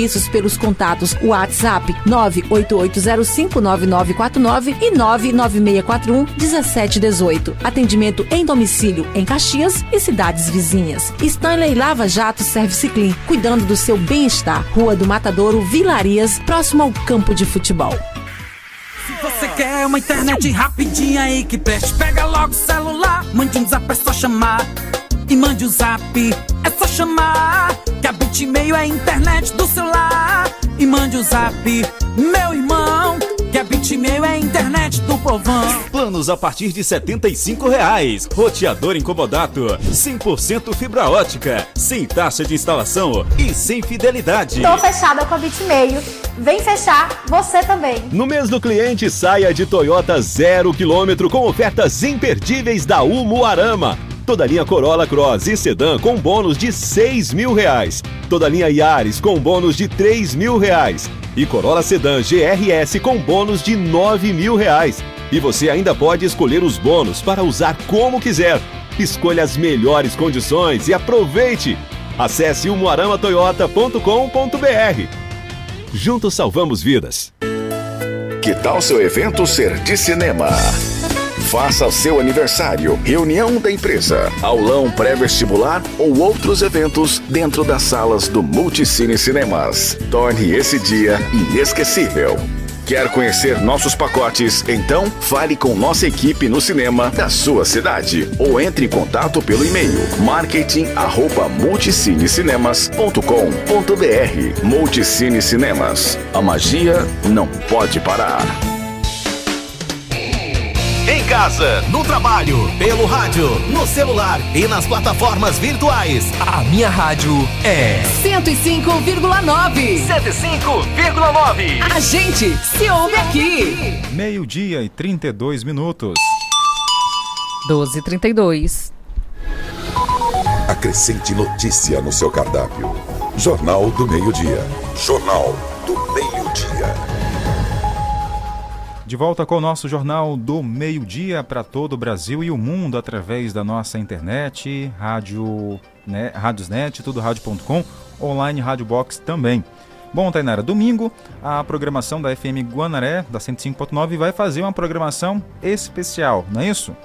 pelos contatos WhatsApp 988059949 e 996411718. Atendimento em domicílio em Caxias e cidades vizinhas. Stanley Lava Jato Service Clean, cuidando do seu bem-estar. Rua do Matadouro, Vilarias, próximo ao campo de futebol. Se você quer uma internet rapidinha aí que preste, pega logo o celular, mande um zap, é só chamar. E mande o um zap, é chamar. Que a Bitmail é a internet do celular. E mande o um zap, meu irmão. Que a Bitmail é a internet do povão. Planos a partir de 75 reais. Roteador incomodato. 100% fibra ótica. Sem taxa de instalação e sem fidelidade. Tô fechada com a Bitmail. Vem fechar você também. No mês do cliente, saia de Toyota zero quilômetro com ofertas imperdíveis da Umuarama. Toda linha Corolla Cross e Sedan com bônus de 6 mil reais. Toda linha Yaris com bônus de 3 mil reais. E Corolla Sedan GRS com bônus de 9 mil reais. E você ainda pode escolher os bônus para usar como quiser. Escolha as melhores condições e aproveite! Acesse umuaramatoyota.com.br. Juntos salvamos vidas. Que tal seu evento ser de cinema? Faça seu aniversário, reunião da empresa, aulão pré-vestibular ou outros eventos dentro das salas do Multicine Cinemas. Torne esse dia inesquecível. Quer conhecer nossos pacotes? Então fale com nossa equipe no cinema da sua cidade ou entre em contato pelo e-mail marketing@multicinecinemas.com.br. Multicine Cinemas. A magia não pode parar. Casa, no trabalho, pelo rádio, no celular e nas plataformas virtuais. A minha rádio é 105,9. 105,9. A gente se ouve aqui. Meio-dia e 32 minutos. 12 e 32. Acrescente notícia no seu cardápio. Jornal do Meio-Dia. Jornal do Meio-Dia. De volta com o nosso Jornal do Meio-Dia para todo o Brasil e o mundo através da nossa internet, rádio, né, Radiosnet, tudo rádio.com, online Rádio Box também. Bom, Tainara, domingo a programação da FM Guanaré, da 105.9, vai fazer uma programação especial, não é isso?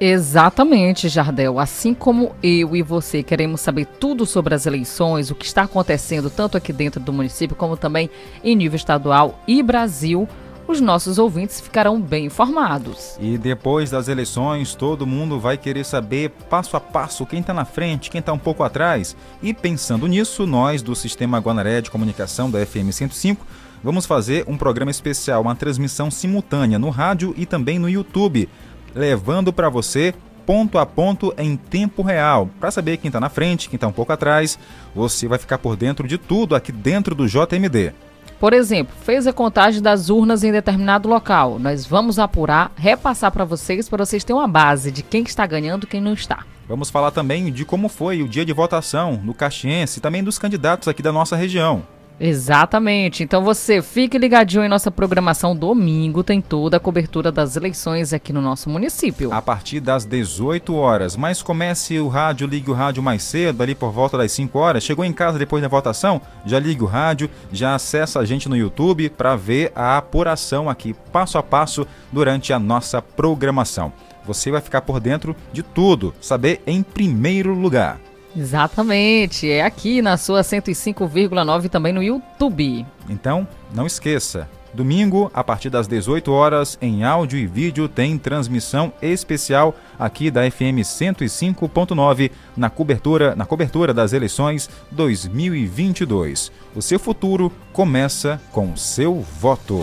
Exatamente, Jardel. Assim como eu e você queremos saber tudo sobre as eleições, o que está acontecendo tanto aqui dentro do município como também em nível estadual e Brasil, os nossos ouvintes ficarão bem informados. E depois das eleições, todo mundo vai querer saber passo a passo quem está na frente, quem está um pouco atrás. E pensando nisso, nós do Sistema Guanaré de Comunicação da FM 105 vamos fazer um programa especial, uma transmissão simultânea no rádio e também no YouTube, levando para você ponto a ponto em tempo real. Para saber quem está na frente, quem está um pouco atrás, você vai ficar por dentro de tudo aqui dentro do JMD. Por exemplo, fez a contagem das urnas em determinado local. Nós vamos apurar, repassar para vocês, para vocês terem uma base de quem está ganhando e quem não está. Vamos falar também de como foi o dia de votação no Caxiense e também dos candidatos aqui da nossa região. Exatamente. Então você fique ligadinho em nossa programação domingo, tem toda a cobertura das eleições aqui no nosso município. A partir das 18 horas, mas comece o rádio, ligue o rádio mais cedo, ali por volta das 5 horas. Chegou em casa depois da votação, já ligue o rádio, já acessa a gente no YouTube para ver a apuração aqui passo a passo durante a nossa programação. Você vai ficar por dentro de tudo, saber em primeiro lugar. Exatamente, é aqui na sua 105,9 também no YouTube. Então, não esqueça, Domingo, a partir das 18 horas, em áudio e vídeo, tem transmissão especial aqui da FM 105.9 na cobertura, na cobertura das eleições 2022. O seu futuro começa com seu voto.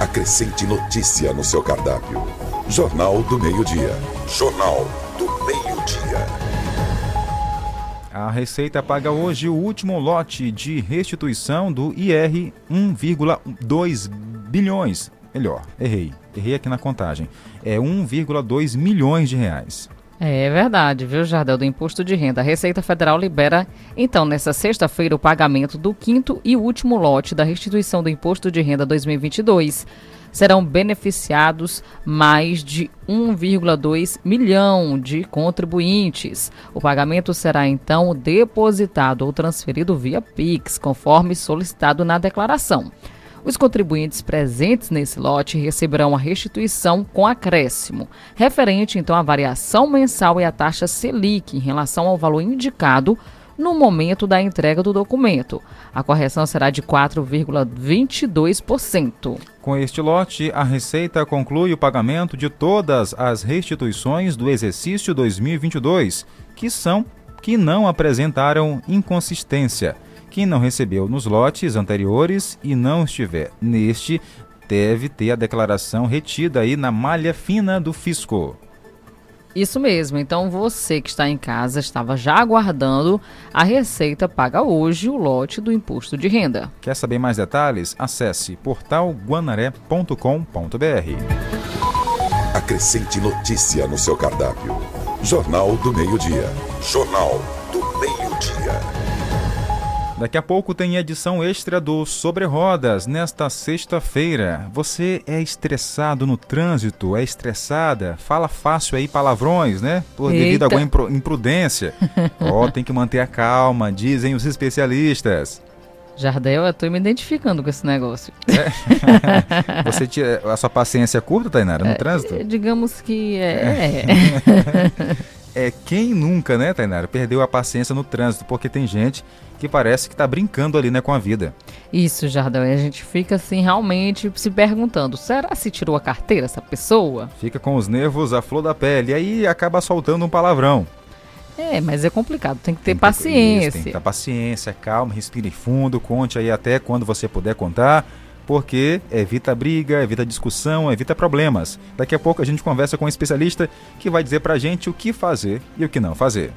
Acrescente notícia no seu cardápio. Jornal do Meio-Dia. Jornal do Meio-Dia. A Receita paga hoje o último lote de restituição do IR 1,2 bilhões. Melhor, errei. Errei aqui na contagem. É 1,2 milhões de reais. É verdade, viu, Jardel, do Imposto de Renda. A Receita Federal libera, então, nessa sexta-feira, o pagamento do quinto e último lote da restituição do Imposto de Renda 2022. Serão beneficiados mais de 1,2 milhão de contribuintes. O pagamento será, então, depositado ou transferido via Pix, conforme solicitado na declaração. Os contribuintes presentes nesse lote receberão a restituição com acréscimo, referente então à variação mensal e à taxa Selic em relação ao valor indicado no momento da entrega do documento. A correção será de 4,22%. Com este lote, a Receita conclui o pagamento de todas as restituições do exercício 2022, que são que não apresentaram inconsistência. Quem não recebeu nos lotes anteriores e não estiver neste, deve ter a declaração retida aí na malha fina do fisco. Isso mesmo. Então você que está em casa estava já aguardando, a Receita paga hoje o lote do imposto de renda. Quer saber mais detalhes? Acesse portalguanaré.com.br. Acrescente notícia no seu cardápio. Jornal do Meio-Dia. Jornal. Daqui a pouco tem edição extra do Sobre Rodas, nesta sexta-feira. Você é estressado no trânsito, é estressada, fala fácil aí palavrões, né? Por devido a alguma impru imprudência. Ó, oh, tem que manter a calma, dizem os especialistas. Jardel, eu tô me identificando com esse negócio. É. Você tira, a sua paciência é curta, Tainara, no é, trânsito? Digamos que é. é. é quem nunca, né, Tainara, perdeu a paciência no trânsito, porque tem gente que parece que está brincando ali, né, com a vida. Isso, Jardel, e a gente fica assim realmente se perguntando, será se tirou a carteira essa pessoa? Fica com os nervos à flor da pele e aí acaba soltando um palavrão. É, mas é complicado, tem que ter tem paciência. Isso, tem que ter paciência, calma, respire fundo, conte aí até quando você puder contar, porque evita briga, evita discussão, evita problemas. Daqui a pouco a gente conversa com um especialista que vai dizer pra gente o que fazer e o que não fazer.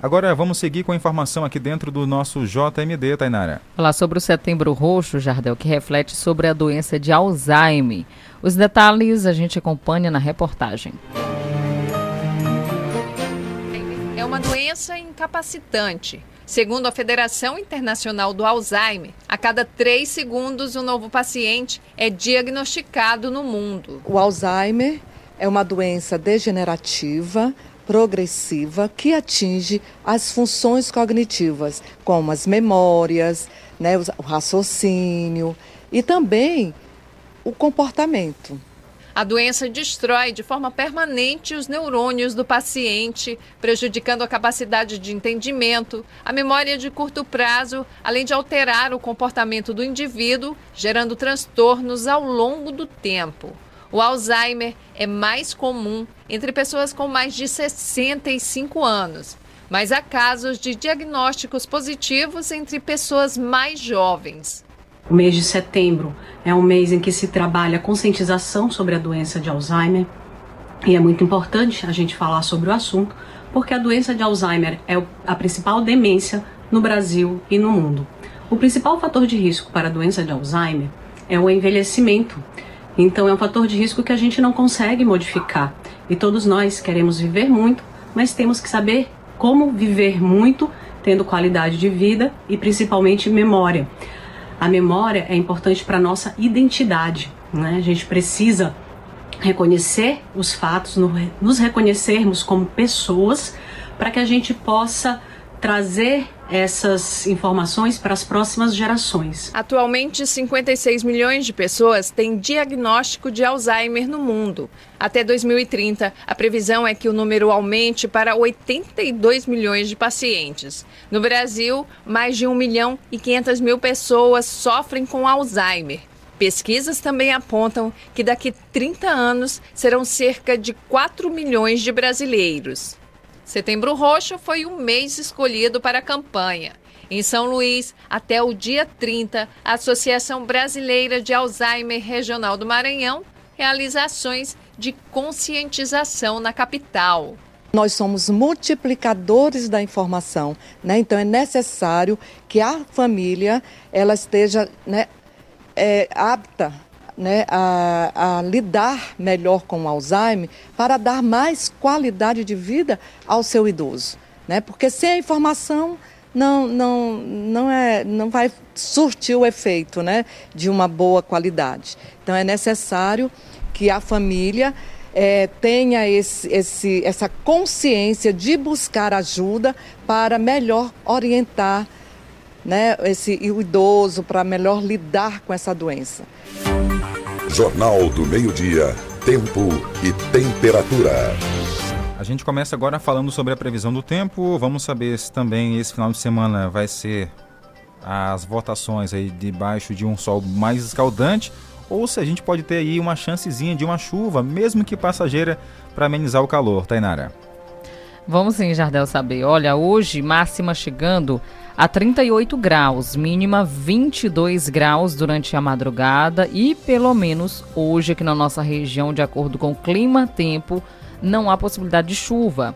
Agora vamos seguir com a informação aqui dentro do nosso JMD, Tainara. Falar sobre o Setembro Roxo, Jardel, que reflete sobre a doença de Alzheimer. Os detalhes a gente acompanha na reportagem. É uma doença incapacitante. Segundo a Federação Internacional do Alzheimer, a cada três segundos um novo paciente é diagnosticado no mundo. O Alzheimer é uma doença degenerativa progressiva que atinge as funções cognitivas, como as memórias, né, o raciocínio e também o comportamento. A doença destrói de forma permanente os neurônios do paciente, prejudicando a capacidade de entendimento, a memória de curto prazo, além de alterar o comportamento do indivíduo, gerando transtornos ao longo do tempo. O Alzheimer é mais comum entre pessoas com mais de 65 anos, mas há casos de diagnósticos positivos entre pessoas mais jovens. O mês de setembro é um mês em que se trabalha conscientização sobre a doença de Alzheimer e é muito importante a gente falar sobre o assunto, porque a doença de Alzheimer é a principal demência no Brasil e no mundo. O principal fator de risco para a doença de Alzheimer é o envelhecimento então é um fator de risco que a gente não consegue modificar. E todos nós queremos viver muito, mas temos que saber como viver muito, tendo qualidade de vida e principalmente memória. A memória é importante para a nossa identidade. Né? A gente precisa reconhecer os fatos, nos reconhecermos como pessoas, para que a gente possa trazer essas informações para as próximas gerações. Atualmente, 56 milhões de pessoas têm diagnóstico de Alzheimer no mundo. Até 2030, a previsão é que o número aumente para 82 milhões de pacientes. No Brasil, mais de 1 milhão e 500 mil pessoas sofrem com Alzheimer. Pesquisas também apontam que daqui 30 anos serão cerca de 4 milhões de brasileiros. Setembro Roxo foi o mês escolhido para a campanha. Em São Luís, até o dia 30, a Associação Brasileira de Alzheimer Regional do Maranhão realiza ações de conscientização na capital. Nós somos multiplicadores da informação, né? então é necessário que a família ela esteja né, é, apta né, a, a, lidar melhor com o Alzheimer para dar mais qualidade de vida ao seu idoso. Né? Porque sem a informação não, não, não, é, não vai surtir o efeito né, de uma boa qualidade. Então é necessário que a família é, tenha esse, esse, essa consciência de buscar ajuda para melhor orientar né, esse, o idoso, para melhor lidar com essa doença. Jornal do Meio-Dia, Tempo e Temperatura. A gente começa agora falando sobre a previsão do tempo. Vamos saber se também esse final de semana vai ser as votações aí debaixo de um sol mais escaldante ou se a gente pode ter aí uma chancezinha de uma chuva, mesmo que passageira, para amenizar o calor, Tainara. Vamos sim, Jardel, saber. Olha, hoje máxima chegando a 38 graus, mínima 22 graus durante a madrugada e pelo menos hoje aqui na nossa região, de acordo com o clima-tempo, não há possibilidade de chuva.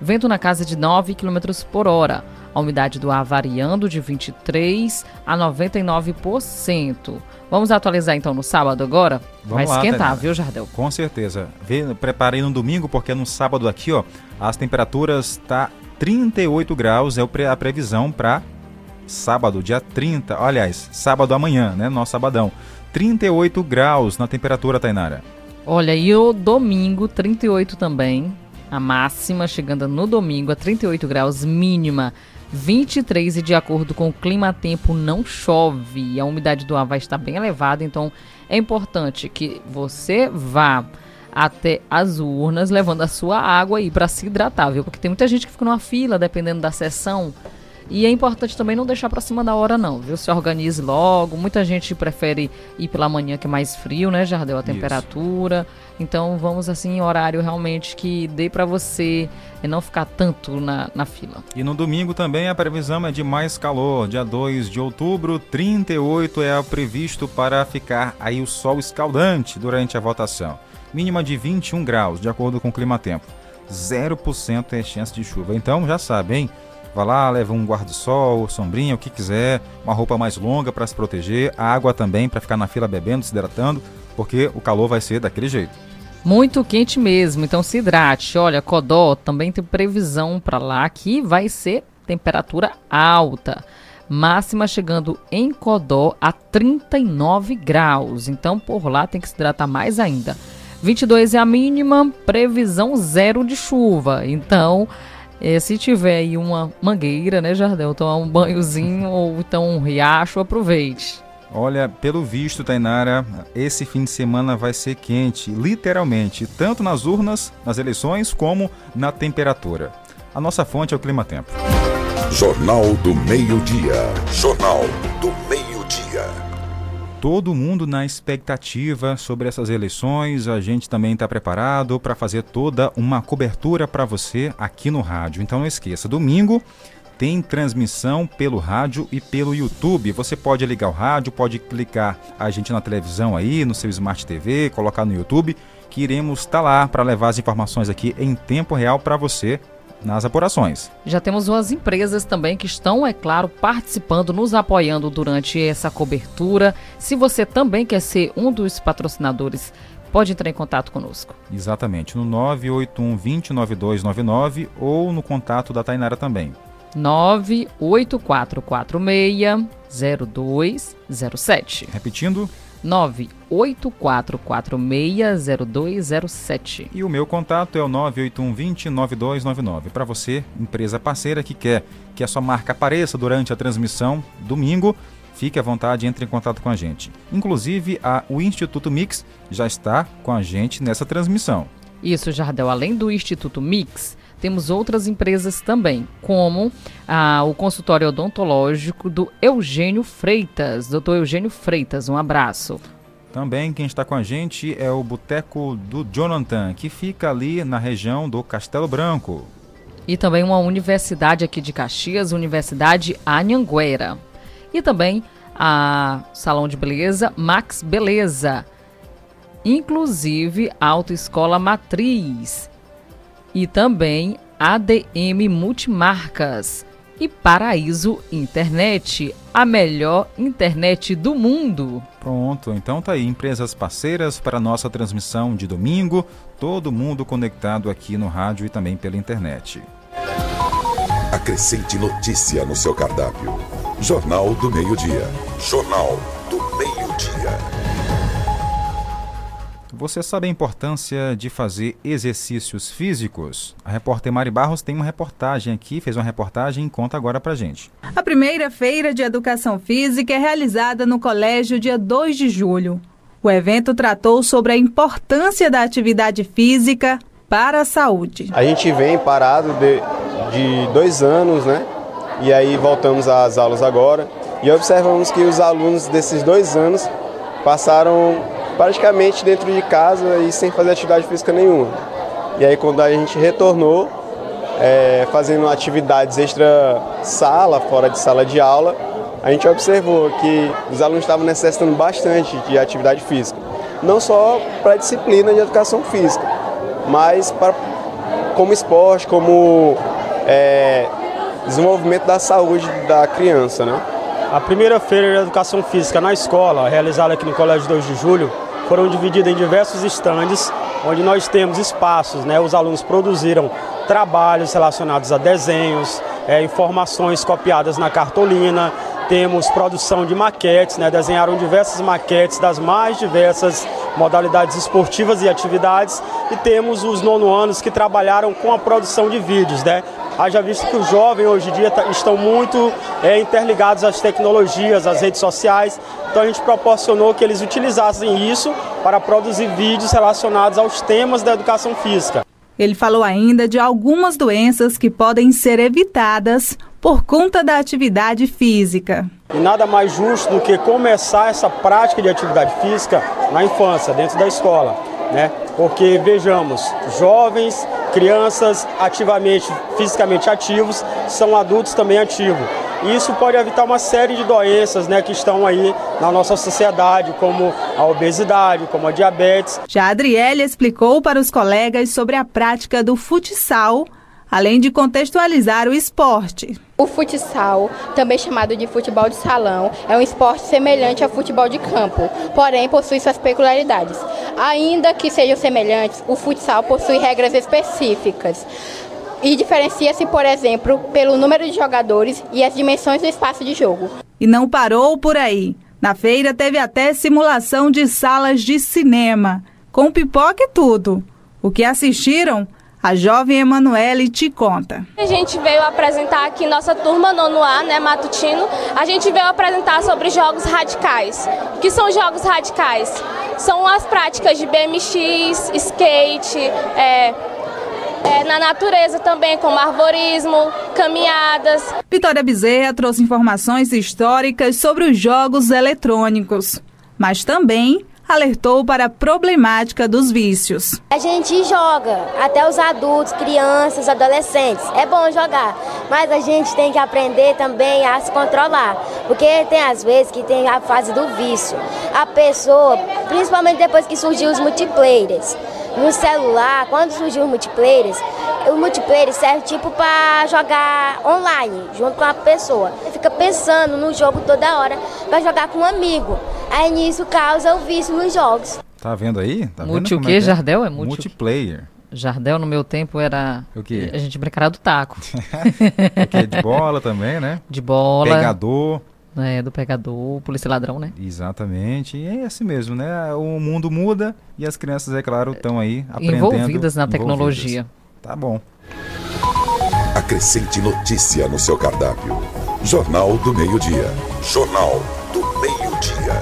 Vento na casa de 9 km por hora. A umidade do ar variando de 23 a 99%. Vamos atualizar então no sábado agora? Vamos Vai lá, esquentar, viu, Jardel? Com certeza. Vê, preparei no domingo, porque no sábado aqui, ó, as temperaturas tá 38 graus, é a previsão para sábado, dia 30. Aliás, sábado amanhã, né? Nosso sabadão. 38 graus na temperatura, Tainara. Olha, e o domingo, 38 também. A máxima chegando no domingo a 38 graus, mínima 23 e de acordo com o clima-tempo não chove. A umidade do ar vai estar bem elevada, então é importante que você vá até as urnas levando a sua água aí para se hidratar, viu? Porque tem muita gente que fica numa fila dependendo da sessão. E é importante também não deixar para cima da hora não, viu? Se organize logo. Muita gente prefere ir pela manhã que é mais frio, né, Jardel? A Isso. temperatura. Então vamos assim em horário realmente que dê para você não ficar tanto na, na fila. E no domingo também a previsão é de mais calor. Dia 2 de outubro, 38 é o previsto para ficar aí o sol escaldante durante a votação. Mínima de 21 graus, de acordo com o clima-tempo. 0% é chance de chuva. Então já sabe, hein? Vá lá, leva um guarda-sol, sombrinha, o que quiser, uma roupa mais longa para se proteger, água também para ficar na fila bebendo, se hidratando, porque o calor vai ser daquele jeito. Muito quente mesmo, então se hidrate. Olha, Codó também tem previsão para lá que vai ser temperatura alta. Máxima chegando em Codó a 39 graus. Então por lá tem que se hidratar mais ainda. 22 é a mínima, previsão zero de chuva. Então, eh, se tiver aí uma mangueira, né, Jardel, tomar um banhozinho ou então um riacho, aproveite. Olha, pelo visto, Tainara, esse fim de semana vai ser quente, literalmente, tanto nas urnas, nas eleições, como na temperatura. A nossa fonte é o Clima Tempo. Jornal do Meio-Dia. Jornal do Meio-Dia. Todo mundo na expectativa sobre essas eleições. A gente também está preparado para fazer toda uma cobertura para você aqui no rádio. Então não esqueça, domingo tem transmissão pelo rádio e pelo YouTube. Você pode ligar o rádio, pode clicar a gente na televisão aí, no seu Smart TV, colocar no YouTube, que iremos estar lá para levar as informações aqui em tempo real para você nas apurações. Já temos umas empresas também que estão, é claro, participando, nos apoiando durante essa cobertura. Se você também quer ser um dos patrocinadores, pode entrar em contato conosco. Exatamente, no 981 20 9299 ou no contato da Tainara também. 98446 0207. Repetindo, 984460207. E o meu contato é o 981209299. Para você, empresa parceira que quer que a sua marca apareça durante a transmissão domingo, fique à vontade, entre em contato com a gente. Inclusive, a, o Instituto Mix já está com a gente nessa transmissão. Isso, Jardel. Além do Instituto Mix, temos outras empresas também, como ah, o consultório odontológico do Eugênio Freitas. Doutor Eugênio Freitas, um abraço. Também quem está com a gente é o Boteco do Jonathan, que fica ali na região do Castelo Branco. E também uma universidade aqui de Caxias, Universidade Anhanguera. E também a Salão de Beleza Max Beleza. Inclusive a Autoescola Matriz. E também ADM Multimarcas. E Paraíso Internet, a melhor internet do mundo. Pronto, então tá aí, empresas parceiras para a nossa transmissão de domingo, todo mundo conectado aqui no rádio e também pela internet. Acrescente notícia no seu cardápio. Jornal do Meio-Dia. Jornal do Meio-Dia. Você sabe a importância de fazer exercícios físicos? A repórter Mari Barros tem uma reportagem aqui, fez uma reportagem e conta agora pra gente. A primeira feira de educação física é realizada no colégio dia 2 de julho. O evento tratou sobre a importância da atividade física para a saúde. A gente vem parado de, de dois anos, né? E aí voltamos às aulas agora e observamos que os alunos desses dois anos passaram praticamente dentro de casa e sem fazer atividade física nenhuma. E aí quando a gente retornou, é, fazendo atividades extra sala, fora de sala de aula, a gente observou que os alunos estavam necessitando bastante de atividade física. Não só para a disciplina de educação física, mas para, como esporte, como é, desenvolvimento da saúde da criança. Né? A primeira feira de educação física na escola, realizada aqui no Colégio 2 de Julho, foram divididas em diversos estandes, onde nós temos espaços, né? Os alunos produziram trabalhos relacionados a desenhos, é, informações copiadas na cartolina, temos produção de maquetes, né? desenharam diversas maquetes das mais diversas modalidades esportivas e atividades e temos os nonoanos que trabalharam com a produção de vídeos, né? Haja visto que os jovens hoje em dia estão muito é, interligados às tecnologias, às redes sociais, então a gente proporcionou que eles utilizassem isso para produzir vídeos relacionados aos temas da educação física. Ele falou ainda de algumas doenças que podem ser evitadas por conta da atividade física. E nada mais justo do que começar essa prática de atividade física na infância, dentro da escola, né? Porque vejamos, jovens, crianças ativamente, fisicamente ativos, são adultos também ativos. E isso pode evitar uma série de doenças né, que estão aí na nossa sociedade, como a obesidade, como a diabetes. Já a Adriele explicou para os colegas sobre a prática do futsal, além de contextualizar o esporte. O futsal, também chamado de futebol de salão, é um esporte semelhante ao futebol de campo, porém possui suas peculiaridades. Ainda que sejam semelhantes, o futsal possui regras específicas e diferencia-se, por exemplo, pelo número de jogadores e as dimensões do espaço de jogo. E não parou por aí. Na feira teve até simulação de salas de cinema, com pipoca e tudo. O que assistiram? A jovem Emanuele te conta. A gente veio apresentar aqui nossa turma nono A, né, matutino. A gente veio apresentar sobre jogos radicais. O que são jogos radicais? São as práticas de BMX, skate, é, é, na natureza também, como arborismo, caminhadas. Vitória Bezerra trouxe informações históricas sobre os jogos eletrônicos, mas também alertou para a problemática dos vícios. A gente joga, até os adultos, crianças, adolescentes. É bom jogar, mas a gente tem que aprender também a se controlar, porque tem às vezes que tem a fase do vício. A pessoa, principalmente depois que surgiu os multiplayers, no celular, quando surgiu os multiplayers, o multiplayer serve tipo para jogar online, junto com a pessoa. Você fica pensando no jogo toda hora para jogar com um amigo. Aí nisso causa o vício nos jogos. Tá vendo aí? Tá multi vendo o quê? É Jardel é multi multiplayer. Jardel no meu tempo era. O quê? A gente brincava do taco. o quê? De bola também, né? De bola. Pegador. Né, do pegador, polícia ladrão, né? Exatamente. E é assim mesmo, né? O mundo muda e as crianças, é claro, estão aí aprendendo. Envolvidas na tecnologia. Envolvidas. Tá bom. Acrescente notícia no seu cardápio. Jornal do Meio-Dia. Jornal do Meio-Dia.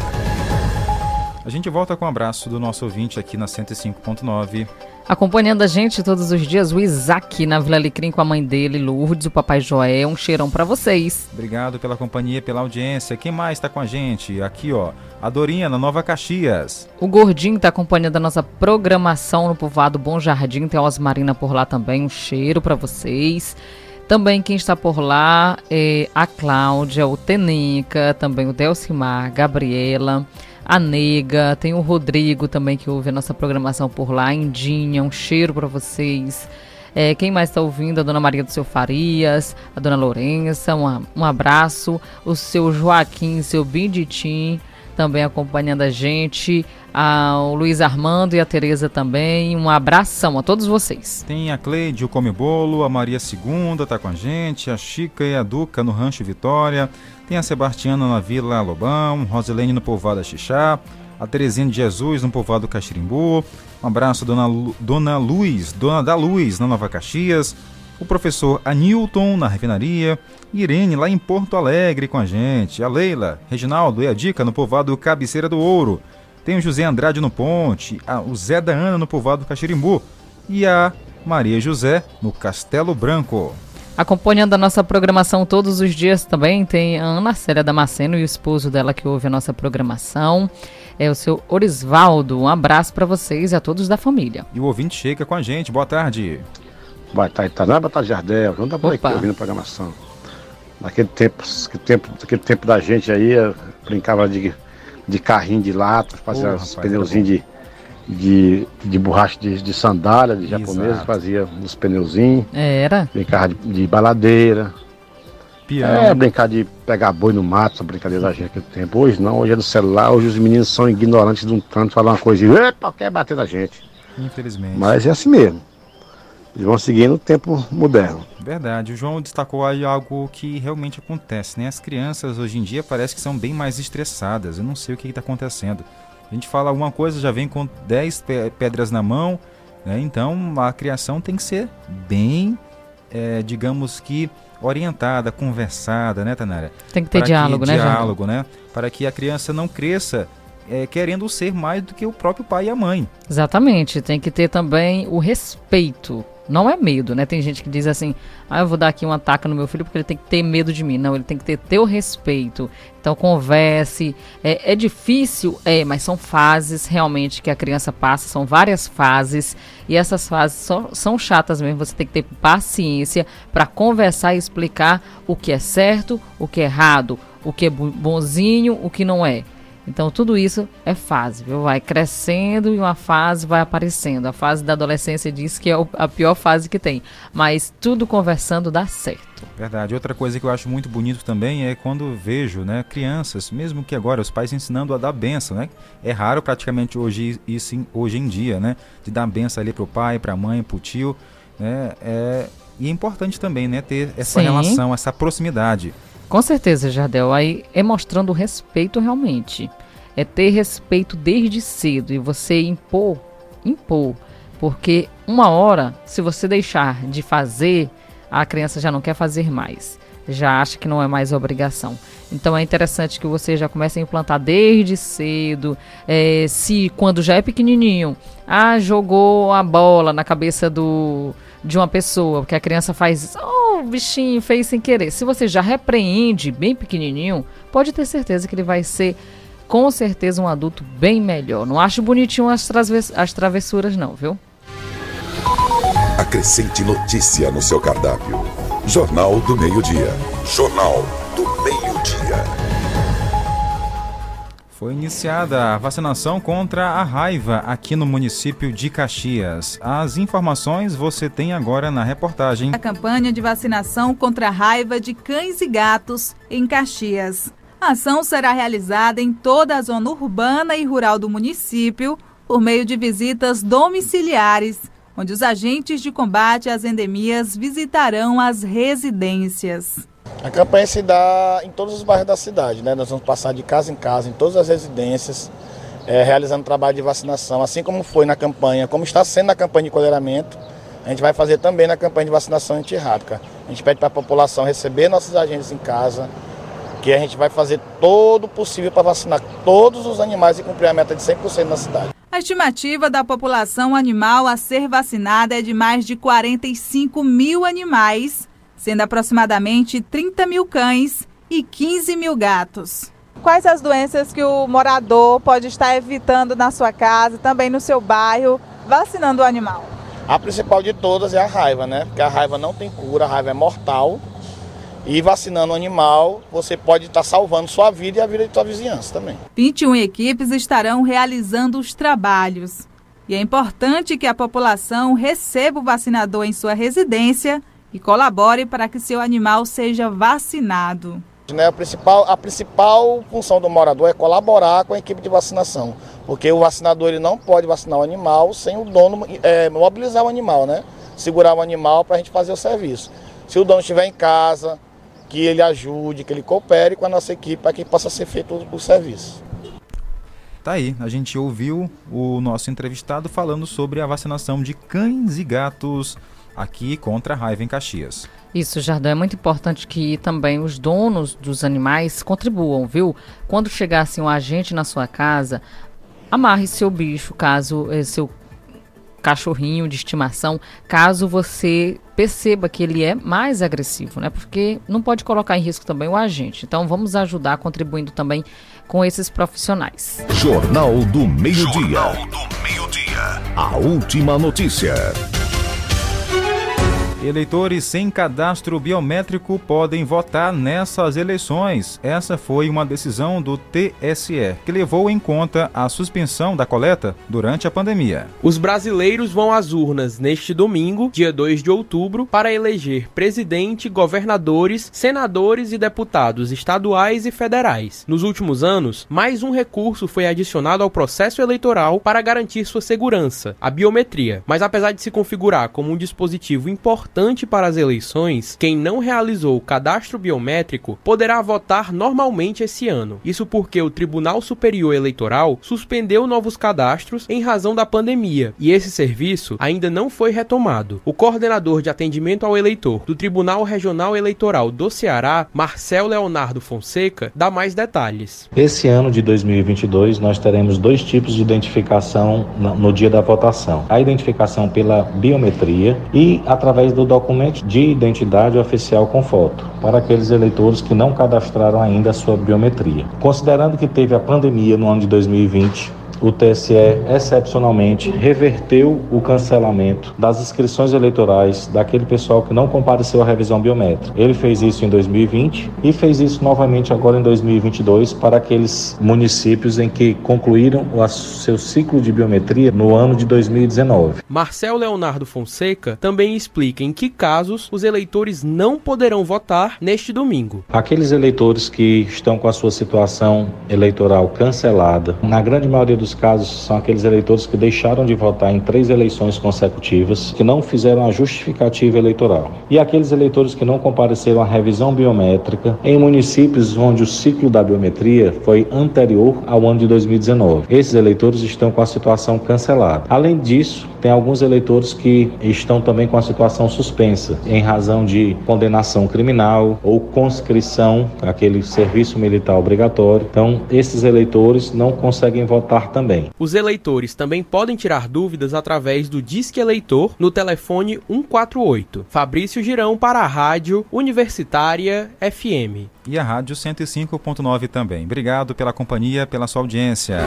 A gente volta com um abraço do nosso ouvinte aqui na 105.9. Acompanhando a gente todos os dias, o Isaac na Vila Alecrim com a mãe dele, Lourdes, o papai Joé. Um cheirão para vocês. Obrigado pela companhia, pela audiência. Quem mais está com a gente? Aqui, ó, a Dorinha na Nova Caxias. O Gordinho está acompanhando a nossa programação no povoado Bom Jardim. Tem a Osmarina por lá também. Um cheiro para vocês. Também quem está por lá é a Cláudia, o Tenica, também o Delcimar, Gabriela a Nega, tem o Rodrigo também que ouve a nossa programação por lá, Indinha, um cheiro para vocês. É, quem mais está ouvindo? A dona Maria do Seu Farias, a dona Lourença, um, um abraço. O seu Joaquim, seu Benditim, também acompanhando a gente. O Luiz Armando e a Tereza também. Um abração a todos vocês. Tem a Cleide, o Come Bolo, a Maria Segunda está com a gente, a Chica e a Duca no Rancho Vitória. Tem a Sebastiana na Vila Lobão, Rosilene no Povoado Xixá, a Terezinha de Jesus no Povoado Caxirimbu. Um abraço, Dona, Lu, Dona Luz, Dona da Luz na Nova Caxias. O professor Anilton na refinaria. Irene lá em Porto Alegre com a gente. A Leila, Reginaldo e a Dica no Povoado Cabeceira do Ouro. Tem o José Andrade no Ponte, a, o Zé da Ana no Povoado Caxirimbu. E a Maria José no Castelo Branco. Acompanhando a nossa programação todos os dias também tem a Ana Célia Damasceno e o esposo dela que ouve a nossa programação. É o seu Orisvaldo. Um abraço para vocês e a todos da família. E o ouvinte chega com a gente. Boa tarde. Boa tarde, Taná, boa tarde, Jardel. Vamos dar por aqui ouvindo a programação. Naquele tempo, tempo, naquele tempo da gente aí, brincava de, de carrinho de lata, fazia os pneuzinhos de de, de borracha de, de sandália, de japonês, fazia uns pneuzinhos. Era. Brincava de, de baladeira. Piano. É, brincar de pegar boi no mato, essa brincadeira da gente naquele tempo. Hoje não, hoje é do celular, hoje os meninos são ignorantes de um tanto, falar uma coisa e epa, quer bater na gente. Infelizmente. Mas é assim mesmo. Eles vão seguindo o tempo moderno. Verdade. O João destacou aí algo que realmente acontece, né? As crianças hoje em dia parece que são bem mais estressadas. Eu não sei o que está acontecendo. A gente fala alguma coisa, já vem com 10 pedras na mão, né? então a criação tem que ser bem, é, digamos que, orientada, conversada, né, Tanara? Tem que ter Para diálogo, que, né, Diálogo, né? Para que a criança não cresça é, querendo ser mais do que o próprio pai e a mãe. Exatamente, tem que ter também o respeito não é medo, né? Tem gente que diz assim: ah, eu vou dar aqui um ataque no meu filho porque ele tem que ter medo de mim. Não, ele tem que ter teu respeito. Então, converse. É, é difícil, é, mas são fases realmente que a criança passa, são várias fases. E essas fases são, são chatas mesmo. Você tem que ter paciência para conversar e explicar o que é certo, o que é errado, o que é bonzinho, o que não é. Então tudo isso é fase, viu? Vai crescendo e uma fase vai aparecendo. A fase da adolescência diz que é a pior fase que tem, mas tudo conversando dá certo. Verdade. Outra coisa que eu acho muito bonito também é quando vejo, né, crianças, mesmo que agora os pais ensinando a dar benção, né? É raro praticamente hoje isso hoje em dia, né, de dar benção ali pro pai, pra mãe, pro tio, né? É e é importante também, né, ter essa Sim. relação, essa proximidade. Com certeza, Jardel. Aí é mostrando respeito realmente. É ter respeito desde cedo e você impor, impor. Porque uma hora, se você deixar de fazer, a criança já não quer fazer mais. Já acha que não é mais obrigação. Então é interessante que você já comece a implantar desde cedo. É, se quando já é pequenininho, ah, jogou a bola na cabeça do, de uma pessoa, porque a criança faz, oh, o bichinho fez sem querer. Se você já repreende bem pequenininho, pode ter certeza que ele vai ser com certeza um adulto bem melhor. Não acho bonitinho as, as travessuras não, viu? Acrescente notícia no seu cardápio. Jornal do Meio-Dia. Jornal do Meio-Dia. Foi iniciada a vacinação contra a raiva aqui no município de Caxias. As informações você tem agora na reportagem. A campanha de vacinação contra a raiva de cães e gatos em Caxias. A ação será realizada em toda a zona urbana e rural do município por meio de visitas domiciliares, onde os agentes de combate às endemias visitarão as residências. A campanha se dá em todos os bairros da cidade, né? Nós vamos passar de casa em casa, em todas as residências, é, realizando trabalho de vacinação, assim como foi na campanha, como está sendo na campanha de colheramento, a gente vai fazer também na campanha de vacinação antirrábica. A gente pede para a população receber nossos agentes em casa, que a gente vai fazer todo o possível para vacinar todos os animais e cumprir a meta de 100% na cidade. A estimativa da população animal a ser vacinada é de mais de 45 mil animais, sendo aproximadamente 30 mil cães e 15 mil gatos. Quais as doenças que o morador pode estar evitando na sua casa, também no seu bairro, vacinando o animal? A principal de todas é a raiva, né? Porque a raiva não tem cura, a raiva é mortal. E vacinando o animal, você pode estar salvando sua vida e a vida de sua vizinhança também. 21 equipes estarão realizando os trabalhos. E é importante que a população receba o vacinador em sua residência e colabore para que seu animal seja vacinado. Né, a, principal, a principal função do morador é colaborar com a equipe de vacinação, porque o vacinador ele não pode vacinar o animal sem o dono é, mobilizar o animal, né? segurar o animal para a gente fazer o serviço. Se o dono estiver em casa, que ele ajude, que ele coopere com a nossa equipe para que possa ser feito o, o serviço. Tá aí, a gente ouviu o nosso entrevistado falando sobre a vacinação de cães e gatos aqui contra a raiva em Caxias. Isso, Jardim, é muito importante que também os donos dos animais contribuam, viu? Quando chegar assim um agente na sua casa, amarre seu bicho, caso eh, seu cachorrinho de estimação, caso você perceba que ele é mais agressivo, né? Porque não pode colocar em risco também o agente. Então vamos ajudar contribuindo também com esses profissionais. Jornal do Meio-Dia. Jornal do Meio-Dia. A última notícia. Eleitores sem cadastro biométrico podem votar nessas eleições. Essa foi uma decisão do TSE, que levou em conta a suspensão da coleta durante a pandemia. Os brasileiros vão às urnas neste domingo, dia 2 de outubro, para eleger presidente, governadores, senadores e deputados estaduais e federais. Nos últimos anos, mais um recurso foi adicionado ao processo eleitoral para garantir sua segurança, a biometria. Mas apesar de se configurar como um dispositivo importante, importante para as eleições, quem não realizou o cadastro biométrico poderá votar normalmente esse ano. Isso porque o Tribunal Superior Eleitoral suspendeu novos cadastros em razão da pandemia e esse serviço ainda não foi retomado. O coordenador de atendimento ao eleitor do Tribunal Regional Eleitoral do Ceará, Marcel Leonardo Fonseca, dá mais detalhes. Esse ano de 2022 nós teremos dois tipos de identificação no dia da votação: a identificação pela biometria e através do do documento de identidade oficial com foto, para aqueles eleitores que não cadastraram ainda a sua biometria. Considerando que teve a pandemia no ano de 2020, o TSE, excepcionalmente, reverteu o cancelamento das inscrições eleitorais daquele pessoal que não compareceu à revisão biométrica. Ele fez isso em 2020 e fez isso novamente agora em 2022 para aqueles municípios em que concluíram o seu ciclo de biometria no ano de 2019. Marcel Leonardo Fonseca também explica em que casos os eleitores não poderão votar neste domingo. Aqueles eleitores que estão com a sua situação eleitoral cancelada, na grande maioria dos casos são aqueles eleitores que deixaram de votar em três eleições consecutivas, que não fizeram a justificativa eleitoral. E aqueles eleitores que não compareceram à revisão biométrica em municípios onde o ciclo da biometria foi anterior ao ano de 2019. Esses eleitores estão com a situação cancelada. Além disso, tem alguns eleitores que estão também com a situação suspensa em razão de condenação criminal ou conscrição, aquele serviço militar obrigatório. Então, esses eleitores não conseguem votar também. Os eleitores também podem tirar dúvidas através do Disque Eleitor no telefone 148. Fabrício Girão para a Rádio Universitária FM. E a Rádio 105.9 também. Obrigado pela companhia, pela sua audiência.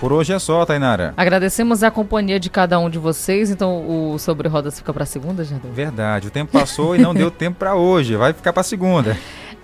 Por hoje é só, Tainara. Agradecemos a companhia de cada um de vocês. Então o Sobre Rodas fica para segunda, Jardel? Verdade. O tempo passou e não deu tempo para hoje. Vai ficar para segunda.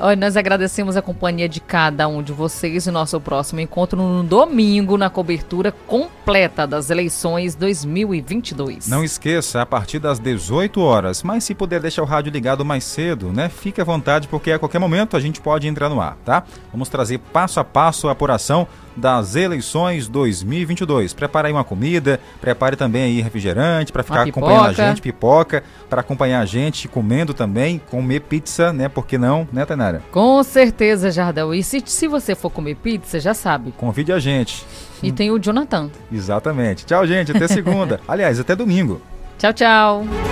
Olha, nós agradecemos a companhia de cada um de vocês e nosso próximo encontro no domingo na cobertura completa das eleições 2022. Não esqueça, a partir das 18 horas, mas se puder deixar o rádio ligado mais cedo, né? Fique à vontade porque a qualquer momento a gente pode entrar no ar, tá? Vamos trazer passo a passo a apuração das eleições 2022. Prepare aí uma comida, prepare também aí refrigerante para ficar acompanhando a gente, pipoca, para acompanhar a gente comendo também, comer pizza, né? Por que não, né, Tainara? Com certeza, Jardel. E se, se você for comer pizza, já sabe. Convide a gente. E tem o Jonathan. Exatamente. Tchau, gente. Até segunda. Aliás, até domingo. Tchau, tchau.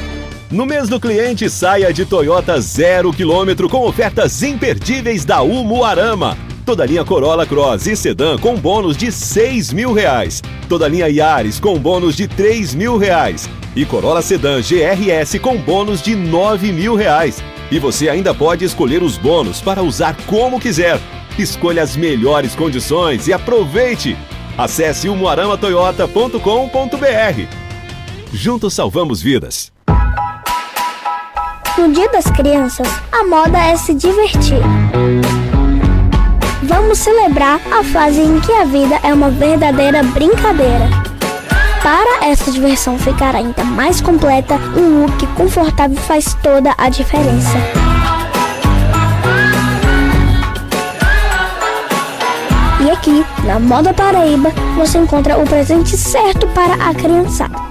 No mês do cliente, saia de Toyota zero quilômetro com ofertas imperdíveis da Umuarama. Toda linha Corolla Cross e Sedan com bônus de 6 mil reais. Toda linha Yaris com bônus de 3 mil reais. E Corolla Sedan GRS com bônus de 9 mil reais. E você ainda pode escolher os bônus para usar como quiser. Escolha as melhores condições e aproveite! Acesse umuaramatoyota.com.br. Juntos salvamos vidas. No Dia das Crianças, a moda é se divertir. Vamos celebrar a fase em que a vida é uma verdadeira brincadeira. Para essa diversão ficar ainda mais completa, um look confortável faz toda a diferença. E aqui, na Moda Paraíba, você encontra o presente certo para a criançada.